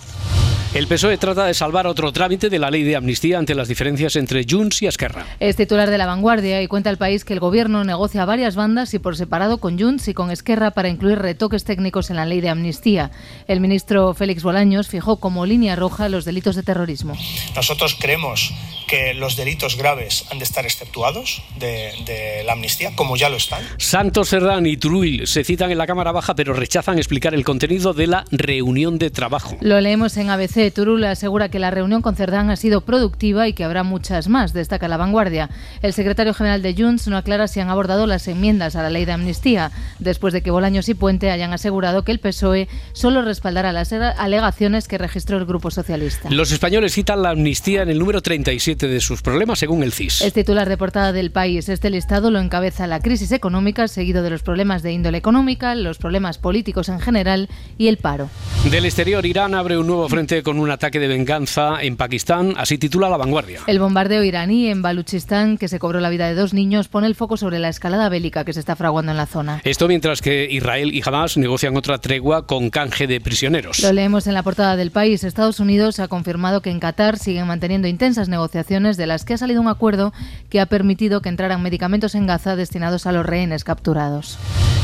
El PSOE trata de salvar otro trámite de la ley de amnistía ante las diferencias entre Junts y Esquerra. Es titular de La Vanguardia y cuenta al país que el gobierno negocia varias bandas y por separado con Junts y con Esquerra para incluir retoques técnicos en la ley de amnistía. El ministro Félix Bolaños fijó como línea roja los delitos de terrorismo. Nosotros creemos que los delitos graves han de estar exceptuados de, de la amnistía, como ya lo están. Santos Cerdán y Turull se citan en la Cámara Baja pero rechazan explicar el contenido de la reunión de trabajo. Lo leemos en ABC. Turul asegura que la reunión con Cerdán ha sido productiva y que habrá muchas más, destaca la vanguardia. El secretario general de Junts no aclara si han abordado las enmiendas a la ley de amnistía, después de que Bolaños y Puente hayan asegurado que el PSOE solo respaldará las alegaciones que registró el Grupo Socialista. Los españoles citan la amnistía en el número 37 de sus problemas según el CIS. Es titular de portada del país. Este listado lo encabeza la crisis económica, seguido de los problemas de índole económica, los problemas políticos en general y el paro. Del exterior, Irán abre un nuevo frente con un ataque de venganza en Pakistán, así titula La Vanguardia. El bombardeo iraní en Baluchistán, que se cobró la vida de dos niños, pone el foco sobre la escalada bélica que se está fraguando en la zona. Esto mientras que Israel y Hamas negocian otra tregua con canje de prisioneros. Lo leemos en la portada del país. Estados Unidos ha confirmado que en Qatar siguen manteniendo intensas negociaciones de las que ha salido un acuerdo que ha permitido que entraran medicamentos en Gaza destinados a los rehenes capturados.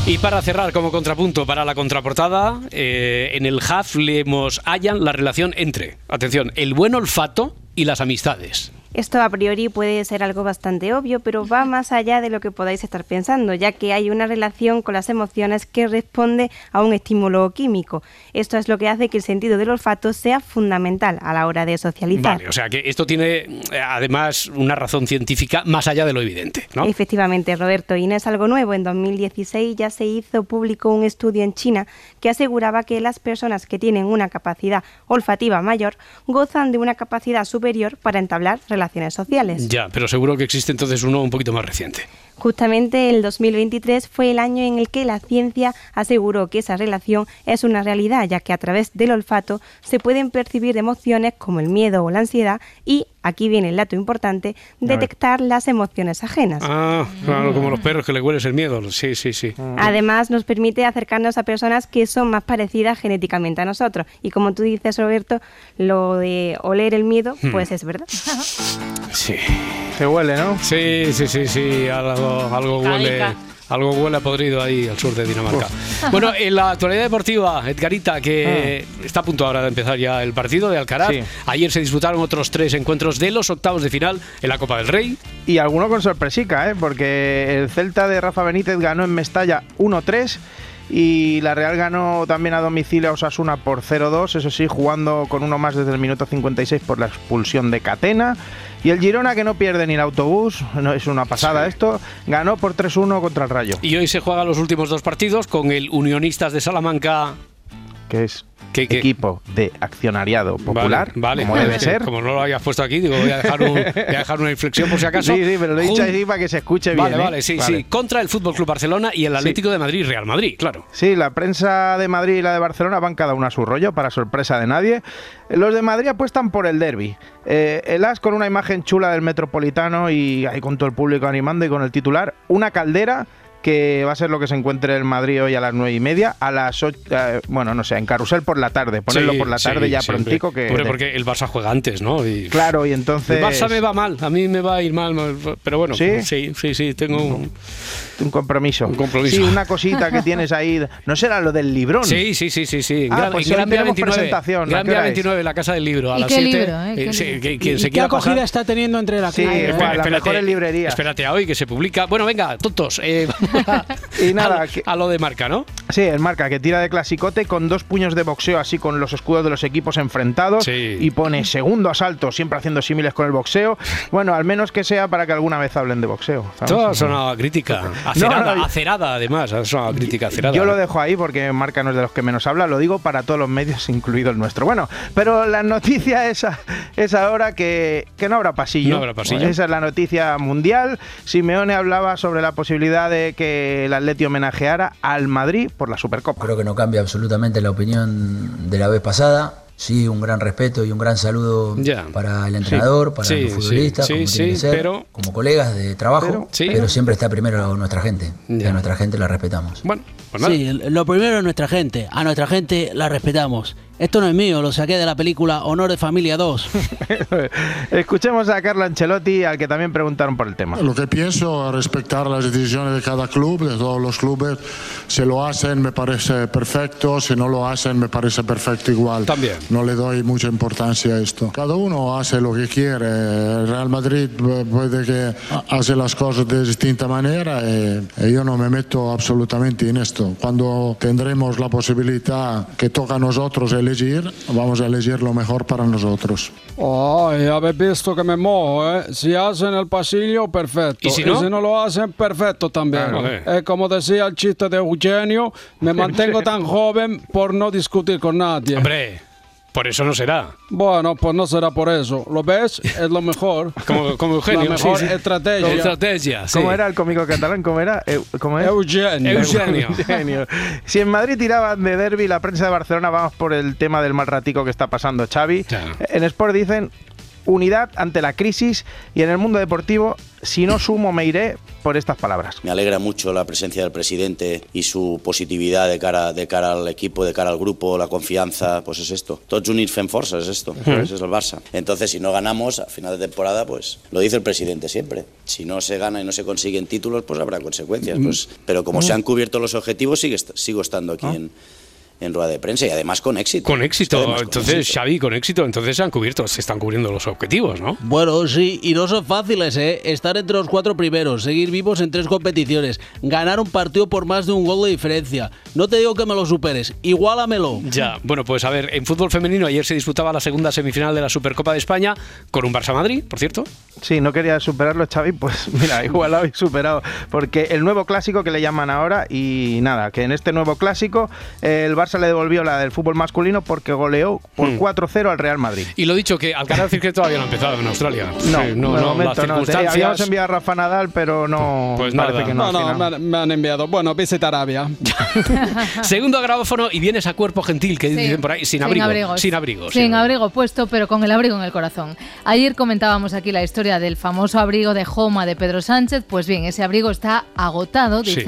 Y para cerrar como contrapunto para la contraportada, eh, en el HAF leemos hallan la relación entre, atención, el buen olfato y las amistades. Esto a priori puede ser algo bastante obvio, pero va más allá de lo que podáis estar pensando, ya que hay una relación con las emociones que responde a un estímulo químico. Esto es lo que hace que el sentido del olfato sea fundamental a la hora de socializar. Vale, o sea que esto tiene además una razón científica más allá de lo evidente, ¿no? Efectivamente, Roberto, y no es algo nuevo. En 2016 ya se hizo público un estudio en China que aseguraba que las personas que tienen una capacidad olfativa mayor gozan de una capacidad superior para entablar relaciones sociales. Ya, pero seguro que existe entonces uno un poquito más reciente. Justamente el 2023 fue el año en el que la ciencia aseguró que esa relación es una realidad, ya que a través del olfato se pueden percibir emociones como el miedo o la ansiedad y, aquí viene el dato importante, detectar las emociones ajenas. Ah, claro, como los perros que le hueles el miedo. Sí, sí, sí. Además, nos permite acercarnos a personas que son más parecidas genéticamente a nosotros. Y como tú dices, Roberto, lo de oler el miedo, Hmm. pues es verdad. Sí. Se huele, ¿no? Sí, sí, sí, sí. Algo, algo huele. Algo huele a podrido ahí al sur de Dinamarca. Bueno, en la actualidad deportiva, Edgarita, que está a punto ahora de empezar ya el partido de Alcaraz. Sí. Ayer se disputaron otros tres encuentros de los octavos de final en la Copa del Rey. Y alguno con sorpresica, ¿eh? porque el Celta de Rafa Benítez ganó en Mestalla 1-3 y la Real ganó también a domicilio a Osasuna por 0-2, eso sí, jugando con uno más desde el minuto 56 por la expulsión de Catena. Y el Girona, que no pierde ni el autobús, no es una pasada esto, ganó por 3-1 contra el Rayo, Y hoy se juegan los últimos dos partidos con el Unionistas de Salamanca. que es ¿Qué, qué? equipo de accionariado popular, Vale, como debe ser. Como no lo hayas puesto aquí, digo, voy a dejar, un- voy a dejar una inflexión por si acaso. Sí, sí, pero lo he dicho Jun- así para que se escuche bien. Vale, ¿eh? vale, sí, Vale. sí. Contra el Fútbol Club Barcelona y el Atlético de Madrid, Real Madrid, claro. Sí, la prensa de Madrid y la de Barcelona van cada una a su rollo, para sorpresa de nadie. Los de Madrid apuestan por el derby. Eh, el As con una imagen chula del Metropolitano y ahí con todo el público animando y con el titular, una caldera que va a ser lo que se encuentre en Madrid hoy a las nueve y media, a las ocho, eh, bueno, no sé, en carrusel por la tarde, ponerlo Sí, por la sí, tarde ya siempre. prontico que... Hombre, porque el Barça juega antes, ¿no? Y- Claro, y entonces... El Barça me va mal, a mí me va a ir mal, pero bueno, ¿Sí? sí, sí, sí, tengo un, un compromiso. Un compromiso. Sí, una cosita que tienes ahí. ¿No será lo del librón? Sí, sí, sí, sí, sí. Ah, Gran, pues Gran Vía tenemos 29, presentación, ¿a Gran Vía hora es? 29, la Casa del Libro, a ¿Y las qué 7. libro, eh? ¿Qué sí, que- ¿Y se qué acogida pasar- está teniendo entre la Sí? Juan, las mejores librerías. Espérate a hoy que se publica. Bueno, venga, tontos. eh, Y nada, a, que- a lo de marca, ¿no? Sí, el marca que tira de clasicote con dos puños de boxeo así con los escudos de los equipos enfrentados Sí. y pone segundo asalto, siempre haciendo símiles con el boxeo. Bueno, al menos que sea para que alguna vez hablen de boxeo. ¿sabes? Todo ha sonado a crítica. Acerada, No, no, acerada además. Ha sonado crítica acerada. Yo lo dejo ahí porque Marca no es de los que menos habla, lo digo para todos los medios, incluido el nuestro. Bueno, pero la noticia es, a- es ahora que, que no habrá pasillo. No habrá pasillo. Esa es la noticia mundial. Simeone hablaba sobre la posibilidad de que el Atleti homenajeara al Madrid por la Supercopa. Creo que no cambia absolutamente la opinión de la vez pasada. Sí, un gran respeto y un gran saludo Ya. para el entrenador, para Sí, los sí, futbolistas, sí, como sí, tiene que ser, pero- como colegas de trabajo, Pero- sí. pero siempre está primero nuestra gente. Y a nuestra gente la respetamos. Bueno, pues nada. Sí, lo primero es nuestra gente. A nuestra gente la respetamos. Esto no es mío, lo saqué de la película Honor de Familia 2. Escuchemos a Carlo Ancelotti, al que también preguntaron por el tema. Lo que pienso es respetar las decisiones de cada club, de todos los clubes. Si lo hacen me parece perfecto, si no lo hacen me parece perfecto igual. También. No le doy mucha importancia a esto. Cada uno hace lo que quiere. El Real Madrid eh, puede que hace las cosas de distinta manera y, y yo no me meto absolutamente en esto. Cuando tendremos la posibilidad que toca a nosotros elegir, vamos a elegir lo mejor para nosotros. Ay, habéis visto que me mojo, ¿eh? Si hacen el pasillo, perfecto. ¿Y si no? lo hacen, perfecto también. Claro, eh. Es como decía el chiste de Eugenio, me mantengo tan joven por no discutir con nadie. Hombre, por eso no será. Bueno, pues no será por eso. ¿Lo ves? Es lo mejor. Como, como Eugenio. La mejor sí, sí. estrategia. Estrategia, sí. ¿Cómo era el cómico catalán? ¿Cómo era? ¿Cómo es? Eugenio. Eugenio. Eugenio. Si en Madrid tiraban de derby, la prensa de Barcelona vamos por el tema del mal ratico que está pasando Xavi. En Sport dicen unidad ante la crisis y en el mundo deportivo, si no sumo me iré por estas palabras. Me alegra mucho la presencia del presidente y su positividad de cara, de cara al equipo, de cara al grupo, la confianza, pues es esto. Tots units fem força, es esto, pues es el Barça. Entonces, si no ganamos a final de temporada, pues lo dice el presidente siempre. Si no se gana y no se consiguen títulos, pues habrá consecuencias. Pues, pero como se han cubierto los objetivos, sigue, sigo estando aquí en, en rueda de prensa y además con éxito. Con éxito, Además, con entonces, éxito. Xavi, con éxito, entonces se han cubierto, se están cubriendo los objetivos, ¿no? Bueno, sí, y no son fáciles, ¿eh? Estar entre los cuatro primeros, seguir vivos en tres competiciones, ganar un partido por más de un gol de diferencia. No te digo que me lo superes, igualamelo. Ya, bueno, pues a ver, en fútbol femenino ayer se disputaba la segunda semifinal de la Supercopa de España con un Barça-Madrid, por cierto. Sí, no quería superarlo, Xavi, pues mira, igual lo habéis superado. Porque el nuevo clásico que le llaman ahora, y nada, que en este nuevo clásico el Barça le devolvió la del fútbol masculino porque goleó por Hmm. 4-0 al Real Madrid. Y lo dicho, que Alcaraz que todavía no ha empezado en Australia. No, Sí, no, de no, momento las no. Te- circunstancias... Habíamos enviado a Rafa Nadal, pero no. Pues parece nada. que no. No, no, me Me han enviado. Bueno, visita Arabia. Segundo grabófono y vienes a cuerpo gentil, que Sí, dicen por ahí, sin sin abrigo. abrigos. Sin abrigo. Sin abrigo puesto, pero con el abrigo en el corazón. Ayer comentábamos aquí la historia del famoso abrigo de Joma de Pedro Sánchez. Pues bien, ese abrigo está agotado, Sí.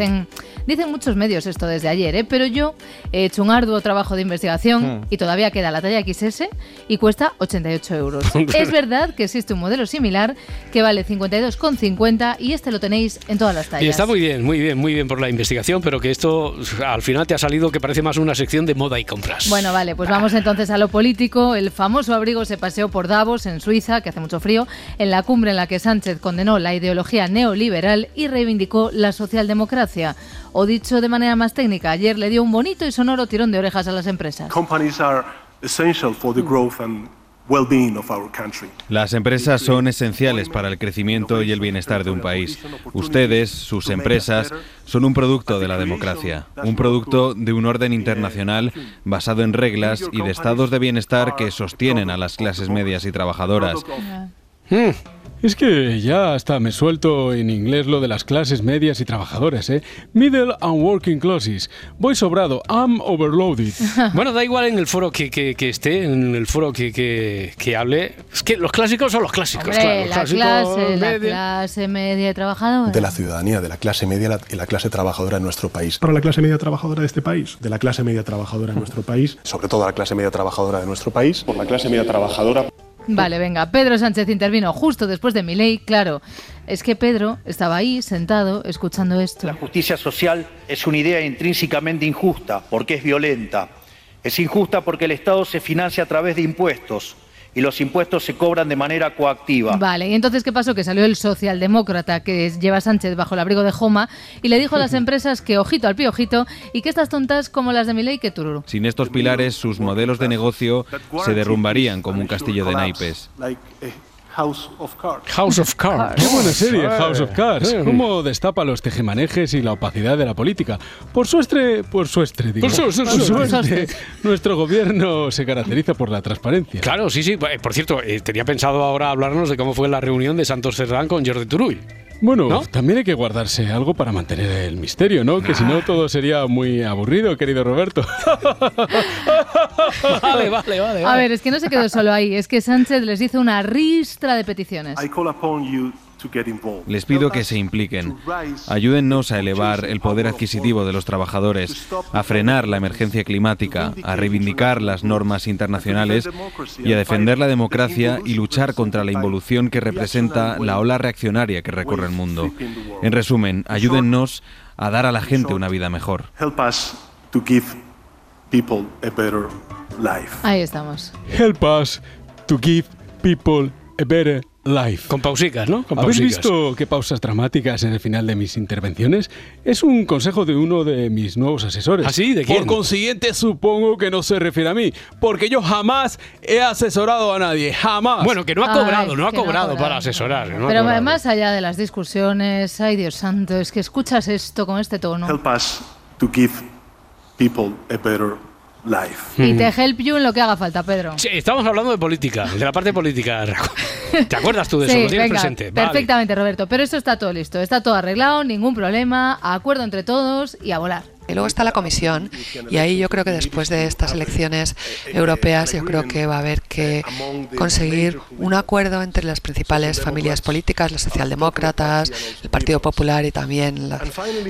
Dicen, muchos medios esto desde ayer, ¿eh? pero yo he hecho un arduo trabajo de investigación Hmm. y todavía queda la talla XS y cuesta 88 euros. es verdad que existe un modelo similar que vale 52,50 y este lo tenéis en todas las tallas. Y está muy bien, muy bien, muy bien por la investigación, pero que esto al final te ha salido que parece más una sección de moda y compras. Bueno, vale, pues vamos entonces a lo político. El famoso abrigo se paseó por Davos, en Suiza, que hace mucho frío, en la cumbre en la que Sánchez condenó la ideología neoliberal y reivindicó la socialdemocracia. O dicho de manera más técnica, ayer le dio un bonito y sonoro tirón de orejas a las empresas. Companies are essential for the growth and well-being of our country. Las empresas son esenciales para el crecimiento y el bienestar de un país. Ustedes, sus empresas, son un producto de la democracia, un producto de un orden internacional basado en reglas y de estados de bienestar que sostienen a las clases medias y trabajadoras. Mm, Es que ya hasta me suelto en inglés lo de las clases medias y trabajadoras, ¿eh? Middle and working classes. Voy sobrado. I'm overloaded. Bueno, da igual en el foro que, que- que esté, en el foro que, que- que hable. Es que los clásicos son los clásicos, Hombre, claro. los la clásicos clase, la media. clase media y trabajadora. de la ciudadanía, de la clase media la- y la clase trabajadora en nuestro país. Para la clase media trabajadora de este país, de la clase media trabajadora en nuestro país. Sobre todo la clase media trabajadora de nuestro país. Por la clase media trabajadora. Vale, venga, Pedro Sánchez intervino justo después de mi ley, claro. Es que Pedro estaba ahí, sentado, escuchando esto. Justicia social es una idea intrínsecamente injusta porque es violenta. Es injusta porque el Estado se financia a través de impuestos y los impuestos se cobran de manera coactiva. Vale, y entonces ¿qué pasó? Que salió el socialdemócrata que lleva Sánchez bajo el abrigo de Joma y le dijo a las empresas que ojito al piojito y que estas tontas como las de Milei que tururu. Sin estos pilares, sus modelos de negocio se derrumbarían como un castillo de naipes. House of cards. House of Cards. Qué buena serie, House of Cards. Cómo destapa los tejemanejes y la opacidad de la política. Por suestre, por suestre, digo. Por suestre, Por suestre. suerte, nuestro gobierno se caracteriza por la transparencia. Claro, sí, sí. Eh, Por cierto, eh, tenía pensado ahora hablarnos de cómo fue la reunión de Santos Cerdán con Jordi Turull. Bueno, ¿No? también hay que guardarse algo para mantener el misterio, ¿no? Que si no todo sería muy aburrido, querido Roberto. vale, vale, vale. A ver, es que no se quedó solo ahí, es que Sánchez les hizo una ristra de peticiones. I call upon you to get involved. Les pido que se impliquen. Ayúdennos a elevar el poder adquisitivo de los trabajadores, a frenar la emergencia climática, a reivindicar las normas internacionales y a defender la democracia y luchar contra la involución que representa la ola reaccionaria que recorre el mundo. En resumen, ayúdennos a dar a la gente una vida mejor. Help us to give people a better life. Ahí estamos. Help us to give people a better life. Con pausicas, ¿no? Con ¿Habéis pausicas. visto qué pausas dramáticas en el final de mis intervenciones? Es un consejo de uno de mis nuevos asesores. ¿Ah, sí? ¿De quién? Por consiguiente, supongo que no se refiere a mí, porque yo jamás he asesorado a nadie, jamás. Bueno, que no ha Ay, cobrado, no ha que no ha cobrado cobrado. para asesorar. no Pero cobrado. más allá de las discusiones, ay Dios santo, es que escuchas esto con este tono. Help us to give people a better life. Y te help you en lo que haga falta, Pedro. Sí, estamos hablando de política, de la parte política. ¿Te acuerdas tú de eso? Sí, ¿Lo tienes venga, presente? Vale. perfectamente, Roberto. Pero esto está todo listo, está todo arreglado, ningún problema, acuerdo entre todos y a volar. Y luego está la comisión y ahí yo creo que después de estas elecciones europeas yo creo que va a haber que conseguir un acuerdo entre las principales familias políticas, los socialdemócratas, el Partido Popular y también las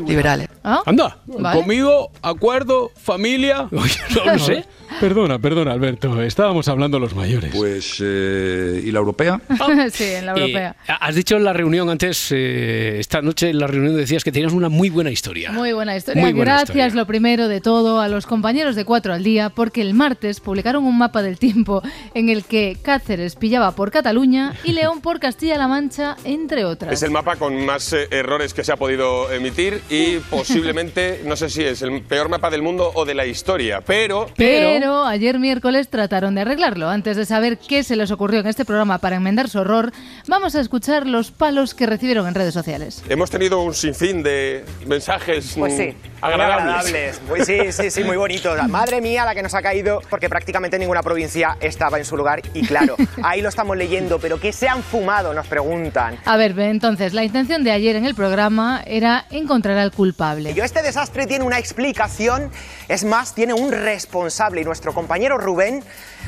liberales. Anda, conmigo, acuerdo, familia. no lo sé. Perdona, perdona, Alberto. Estábamos hablando los mayores. Pues, eh, ¿y la europea? sí, en la europea. Eh, has dicho en la reunión antes, eh, esta noche en la reunión decías que tenías una muy buena historia. Muy buena historia. Muy buena Gracias, lo primero de todo, a los compañeros de Cuatro al Día, porque el martes publicaron un mapa del tiempo en el que Cáceres pillaba por Cataluña y León por Castilla-La Mancha, entre otras. Es el mapa con más eh, errores que se ha podido emitir y posiblemente, no sé si es el peor mapa del mundo o de la historia, pero... Pero ayer miércoles trataron de arreglarlo. Antes de saber qué se les ocurrió en este programa para enmendar su horror, vamos a escuchar los palos que recibieron en redes sociales. Hemos tenido un sinfín de mensajes Pues sí, mm, muy agradables. agradables. Pues sí, sí, sí, muy bonitos. Madre mía, la que nos ha caído, porque prácticamente ninguna provincia estaba en su lugar. Y claro, ahí lo estamos leyendo, pero ¿qué se han fumado? Nos preguntan. A ver, ve, entonces, la intención de ayer en el programa era encontrar al culpable. Yo, este desastre tiene una explicación, es más, tiene un responsable y nuestro compañero Rubén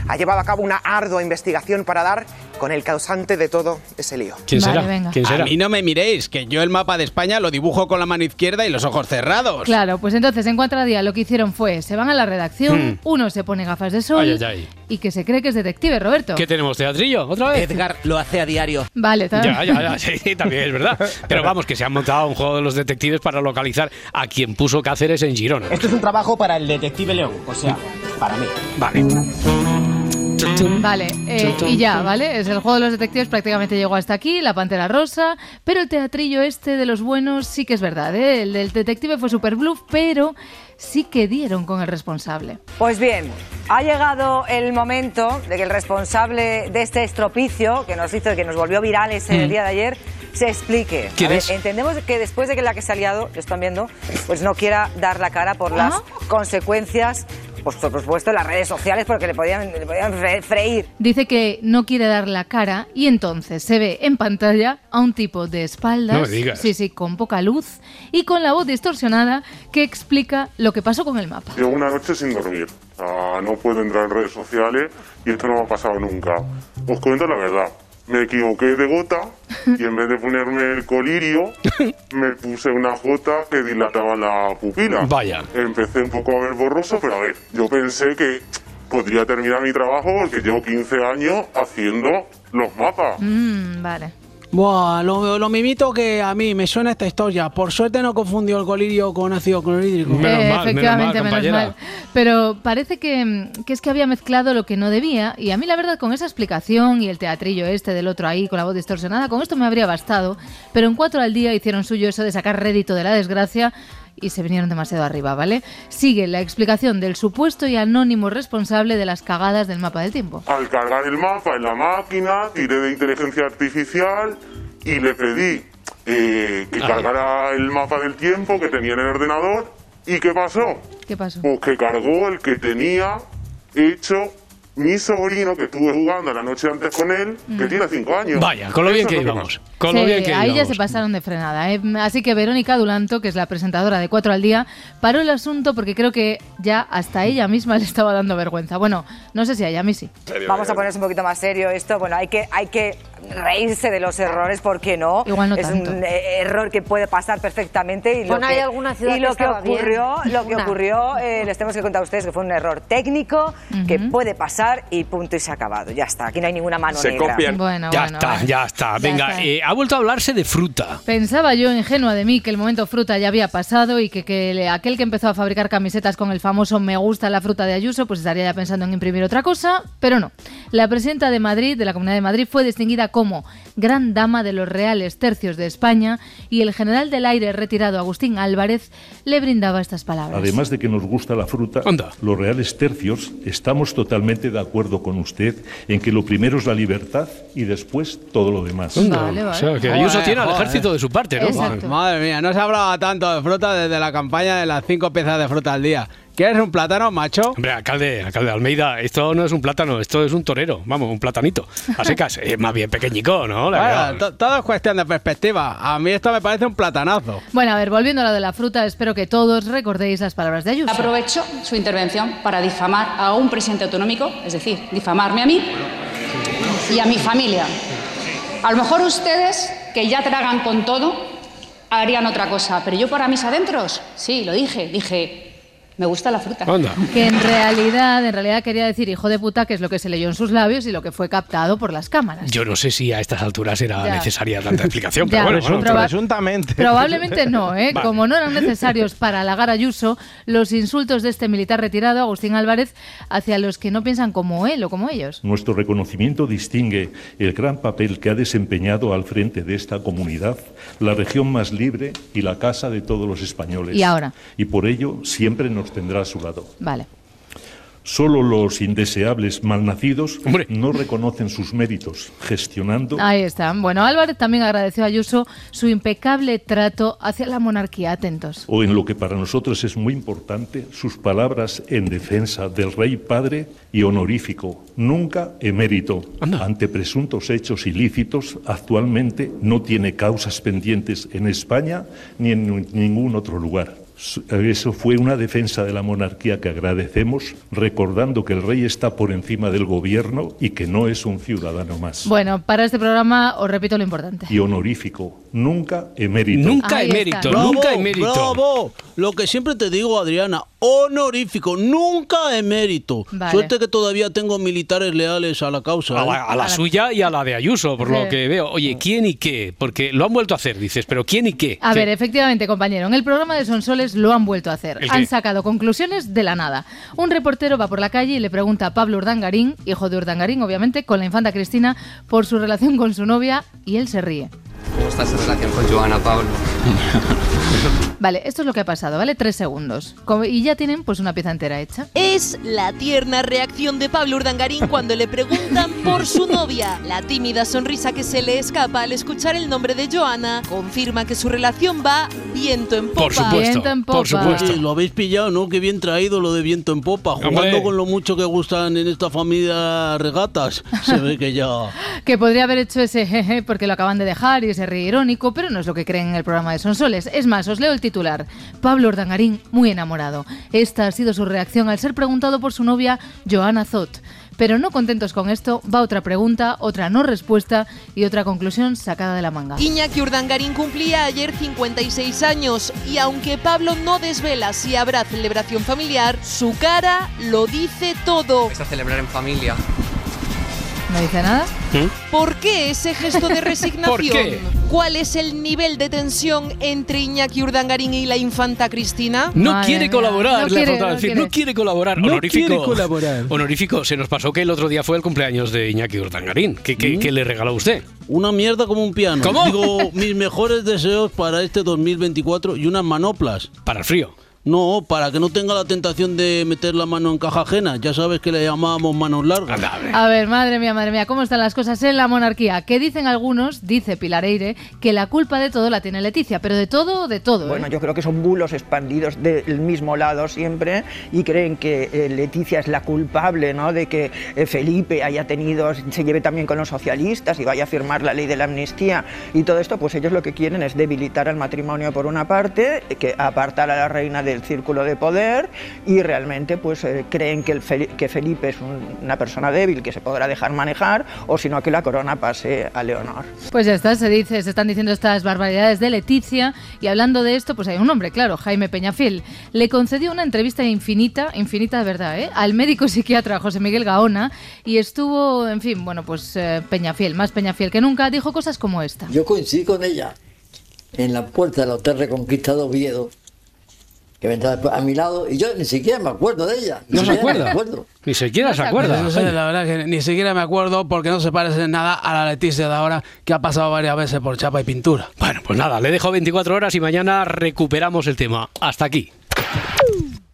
ha llevado a cabo una ardua investigación para dar con el causante de todo ese lío. ¿Quién será? ¿Quién será? A mí no me miréis, que yo el mapa de España lo dibujo con la mano izquierda y los ojos cerrados. Claro, pues entonces en cuatro días lo que hicieron fue, se van a la redacción, Hmm. uno se pone gafas de sol Ay, ay, ay. y que se cree que es detective, Roberto. ¿Qué tenemos? ¿Teatrillo? ¿Otra vez? Edgar lo hace a diario. Vale, tal. Ya, ya, ya, sí, también es verdad. Pero vamos, que se han montado un juego de los detectives para localizar a quien puso Cáceres en Girona. Esto es un trabajo para el detective León, o sea, para mí. Vale. Vale, eh, y ya, ¿vale? Es el juego de los detectives prácticamente llegó hasta aquí, la pantera rosa, pero el teatrillo este de los buenos sí que es verdad, ¿eh? El del detective fue super bluff, pero sí que dieron con el responsable. Pues bien, ha llegado el momento de que el responsable de este estropicio que nos hizo, que nos volvió virales el Mm. día de ayer, se explique. ¿Quién A ver, es? entendemos que después de que la que se ha liado, lo están viendo, pues no quiera dar la cara por las consecuencias, pues por supuesto en las redes sociales, porque le podían, le podían fre- freír. Dice que no quiere dar la cara y entonces se ve en pantalla a un tipo de espaldas, No me digas. sí, sí, con poca luz y con la voz distorsionada que explica lo que pasó con el mapa. Llevo una noche sin dormir. Sea, no puedo entrar en redes sociales y esto no me ha pasado nunca. Os cuento la verdad. Me equivoqué de gota y en vez de ponerme el colirio, me puse una gota que dilataba la pupila. Vaya. Empecé un poco a ver borroso, pero a ver, yo pensé que podría terminar mi trabajo porque llevo 15 años haciendo los mapas. Mm, vale. Buah, lo, lo mimito que a mí me suena esta historia. Por suerte no confundió el colirio con ácido clorhídrico. Eh, efectivamente, menos mal. Pero parece que, que es que había mezclado lo que no debía y a mí la verdad con esa explicación y el teatrillo este del otro ahí con la voz distorsionada, con esto me habría bastado, pero en cuatro al día hicieron suyo eso de sacar rédito de la desgracia y se vinieron demasiado arriba, ¿vale? Sigue la explicación del supuesto y anónimo responsable de las cagadas del mapa del tiempo. Al cargar el mapa en la máquina, tiré de inteligencia artificial y le pedí eh, que cargara el mapa del tiempo que tenía en el ordenador. ¿Y qué pasó? ¿Qué pasó? Pues que cargó el que tenía hecho mi sobrino que estuve jugando la noche antes con él, que Mm. tiene cinco años. Vaya, con lo bien Eso que íbamos. Con lo Sí, bien que ahí ya íbamos. se pasaron de frenada. ¿eh? Así que Verónica Dulanto, que es la presentadora de Cuatro al Día, paró el asunto porque creo que ya hasta ella misma le estaba dando vergüenza. Bueno, no sé si a ella a mí sí. Vamos a ponerse un poquito más serio esto. Bueno, hay que, hay que reírse de los errores, ¿por qué no? Igual no es tanto. un eh, error que puede pasar perfectamente. Y Pon lo ahí que, alguna ciudad y lo que que, estaba bien. ocurrió, lo que Una. ocurrió eh, les tenemos que contar a ustedes que fue un error técnico que puede pasar y punto y se ha acabado. Ya está, aquí no hay ninguna mano Se negra. copian. Bueno, ya bueno, está, ya está. Venga, está. eh, ha vuelto a hablarse de fruta. Pensaba yo, ingenua de mí, que el momento fruta ya había pasado y que, aquel que empezó a fabricar camisetas con el famoso me gusta la fruta de Ayuso, pues estaría ya pensando en imprimir otra cosa, pero no. La presidenta de Madrid, de la Comunidad de Madrid, fue distinguida como Gran Dama de los Reales Tercios de España y el general del aire retirado Agustín Álvarez le brindaba estas palabras. Además de que nos gusta la fruta, los reales tercios, estamos totalmente de acuerdo con usted en que lo primero es la libertad y después todo lo demás. Vale, vale. O sea, que Ayuso tiene al ejército de su parte, ¿no? Exacto. Madre mía, no se hablaba tanto de fruta desde la campaña de las cinco piezas de fruta al día. ¿Quieres un plátano, macho? Hombre, alcalde, alcalde Almeida, esto no es un plátano, esto es un torero. Vamos, un platanito. A secas, es más bien pequeñico, ¿no? La bueno, todo es cuestión de perspectiva. A mí esto me parece un platanazo. Bueno, a ver, volviendo a lo de la fruta, espero que todos recordéis las palabras de Ayuso. Aprovecho su intervención para difamar a un presidente autonómico, es decir, difamarme a mí y a mi familia. A lo mejor ustedes, que ya tragan con todo, harían otra cosa, pero yo para mis adentros, sí, lo dije, dije, me gusta la fruta. Que en realidad, en realidad quería decir hijo de puta, que es lo que se leyó en sus labios y lo que fue captado por las cámaras. Yo no sé si a estas alturas era necesaria tanta explicación, pero Ya, bueno, bueno, bueno, presuntamente. Probablemente no, ¿eh? Vale. Como no eran necesarios para halagar a Ayuso, los insultos de este militar retirado, Agustín Álvarez, hacia los que no piensan como él o como ellos. Nuestro reconocimiento distingue el gran papel que ha desempeñado al frente de esta comunidad, la región más libre y la casa de todos los españoles. Y ahora. Y por ello siempre nos tendrá a su lado. Vale. Solo los indeseables malnacidos no reconocen sus méritos, gestionando Ahí está. Bueno, Álvarez también agradeció a Ayuso su impecable trato hacia la monarquía. Atentos. o en lo que para nosotros es muy importante, sus palabras en defensa del rey padre y honorífico, nunca emérito, ante presuntos hechos ilícitos, actualmente no tiene causas pendientes en España ni en ningún otro lugar. Eso fue una defensa de la monarquía que agradecemos, recordando que el rey está por encima del gobierno y que no es un ciudadano más. Bueno, para este programa os repito lo importante. Y honorífico, nunca emérito. Nunca Ahí emérito, está. nunca Bravo, emérito. Bravo. Lo que siempre te digo, Adriana, honorífico, nunca emérito. Vale. Suerte que todavía tengo militares leales a la causa. A ¿eh? la, a la suya y a la de Ayuso, por lo Sí. que veo. Oye, ¿quién y qué? Porque lo han vuelto a hacer, dices, pero ¿quién y qué? A ¿Qué? ver, efectivamente, compañero, en el programa de Sonsoles lo han vuelto a hacer. ¿El Han sacado conclusiones de la nada. Un reportero va por la calle y le pregunta a Pablo Urdangarín, hijo de Urdangarín, obviamente, con la infanta Cristina, por su relación con su novia y él se ríe. ¿Cómo está esa relación con Joana, Pablo? Vale, esto es lo que ha pasado, ¿vale? Tres segundos. Como- Y ya tienen pues una pieza entera hecha. Es la tierna reacción de Pablo Urdangarín cuando le preguntan por su novia. La tímida sonrisa que se le escapa al escuchar el nombre de Joana confirma que su relación va viento en popa. Viento en popa. Sí, lo habéis pillado, ¿no? Qué bien traído lo de viento en popa. Jugando Hombre. con lo mucho que gustan en esta familia regatas. Se ve que ya... Que podría haber hecho ese jeje porque lo acaban de dejar y ese ríe irónico, pero no es lo que creen en el programa de Sonsoles. Es más, os leo el titular. Pablo Urdangarín, muy enamorado. Esta ha sido su reacción al ser preguntado por su novia, Joana Zot. Pero no contentos con esto, va otra pregunta, otra no respuesta y otra conclusión sacada de la manga. Iñaki Urdangarín cumplía ayer 56 años y aunque Pablo no desvela si habrá celebración familiar, su cara lo dice todo. Vais a celebrar en familia. ¿No dice nada? ¿Por qué ese gesto de resignación? ¿Por qué? ¿Cuál es el nivel de tensión entre Iñaki Urdangarín y la infanta Cristina? No quiere colaborar, le ha faltado decir, no quiere colaborar. No honorífico, quiere colaborar. Honorífico, se nos pasó que el otro día fue el cumpleaños de Iñaki Urdangarín. ¿Qué, qué, qué le regaló usted? Una mierda como un piano. ¿Cómo? Digo, mis mejores deseos para este 2024 y unas manoplas. ¿Para el frío? No, para que no tenga la tentación de meter la mano en caja ajena. Ya sabes que le llamábamos manos largas. A ver, madre mía, madre mía, ¿cómo están las cosas en la monarquía? Que dicen algunos, dice Pilar Eire, que la culpa de todo la tiene Leticia, pero de todo, de todo. ¿eh? Bueno, yo creo que son bulos expandidos del mismo lado siempre y creen que eh, Leticia es la culpable ¿no? de que eh, Felipe haya tenido, se lleve también con los socialistas y vaya a firmar la ley de la amnistía y todo esto, pues ellos lo que quieren es debilitar al matrimonio por una parte, que apartar a la reina del círculo de poder y realmente pues eh, creen que, el Fel- que Felipe es un- una persona débil que se podrá dejar manejar o sino que la corona pase a Leonor. Pues ya está, se dice, se están diciendo estas barbaridades de Leticia y hablando de esto, pues hay un hombre, claro, Jaime Peñafiel. Le concedió una entrevista infinita, infinita de verdad, ¿eh? al médico psiquiatra José Miguel Gaona y estuvo, en fin, bueno, pues eh, Peñafiel, más Peñafiel que nunca, dijo cosas como esta. Yo coincidí con ella en la puerta del Hotel Reconquista de Oviedo, que vendrá después a mi lado, y yo ni siquiera me acuerdo de ella. Ni ¿No se acuerda? Ni siquiera se acuerda. No sé, la verdad que ni siquiera me acuerdo porque no se parece en nada a la Leticia de ahora que ha pasado varias veces por chapa y pintura. Bueno, pues nada, le dejo 24 horas y mañana recuperamos el tema. Hasta aquí.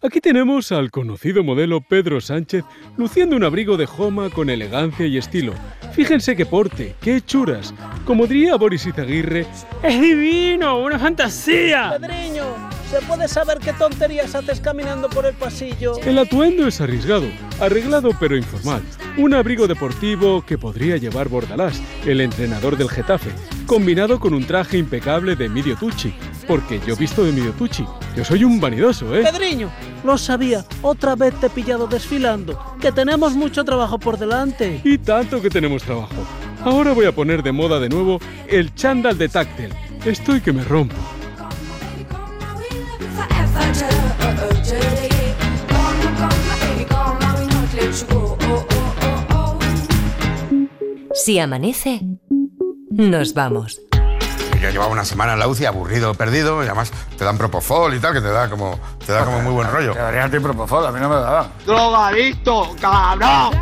Aquí tenemos al conocido modelo Pedro Sánchez luciendo un abrigo de joma con elegancia y estilo. Fíjense qué porte, qué hechuras. Como diría Boris Izaguirre, ¡es divino! ¡Una fantasía! Pedreño, ¿Se puede saber qué tonterías haces caminando por el pasillo? El atuendo es arriesgado, arreglado pero informal. Un abrigo deportivo que podría llevar Bordalás, el entrenador del Getafe, combinado con un traje impecable de Emilio Tucci. Porque yo visto de Emilio Tucci. Yo soy un vanidoso, ¿eh? Pedriño, lo sabía. Otra vez te he pillado desfilando. Que tenemos mucho trabajo por delante. Y tanto que tenemos trabajo. Ahora voy a poner de moda de nuevo el chándal de táctil. Estoy que me rompo. Si amanece, nos vamos. Yo llevaba una semana en la UCI aburrido, perdido, y además te dan propofol y tal, que te da como, te da como muy buen rollo. Te daría a ti propofol, a mí no me daba. ¡Drogadicto, cabrón!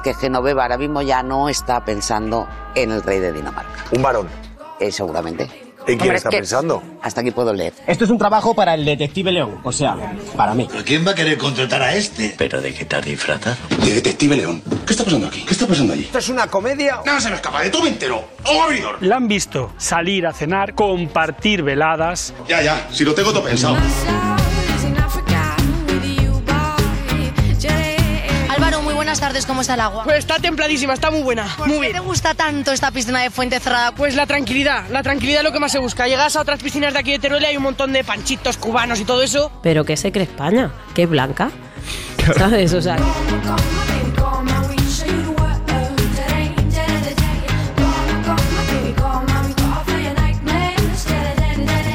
Es que Genoveva ahora mismo ya no está pensando en el rey de Dinamarca. Un varón. Eh, seguramente. ¿En quién Hombre, está es que pensando? Hasta aquí puedo leer. Esto es un trabajo para el detective León, o sea, para mí. ¿Pero quién va a querer contratar a este? ¿Pero de qué te has disfrazado? De detective León. ¿Qué está pasando aquí? ¿Qué está pasando allí? ¿Esto es una comedia? No se me escapa, de todo me entero. ¡Oh, abridor! La han visto salir a cenar, compartir veladas. Ya, ya, si lo tengo todo pensado. Tardes, ¿cómo está el agua? Pues está templadísima, está muy buena. ¿Por muy qué bien. te gusta tanto esta piscina de fuente cerrada? Pues la tranquilidad, la tranquilidad es lo que más se busca. Llegas a otras piscinas de aquí de Teruel y hay un montón de panchitos cubanos y todo eso. Pero ¿qué se cree España? ¿Qué blanca? ¿Sabes? O sea...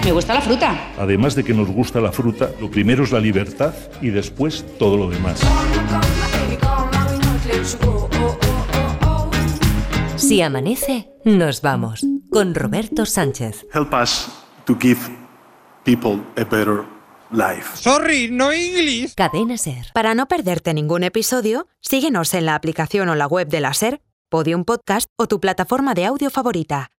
Me gusta la fruta. Además de que nos gusta la fruta, lo primero es la libertad y después todo lo demás. Si amanece, nos vamos. Con Roberto Sánchez. Help us to give people a better life. Sorry, no English. Cadena Ser. Para no perderte ningún episodio, síguenos en la aplicación o la web de la SER, Podium Podcast o tu plataforma de audio favorita.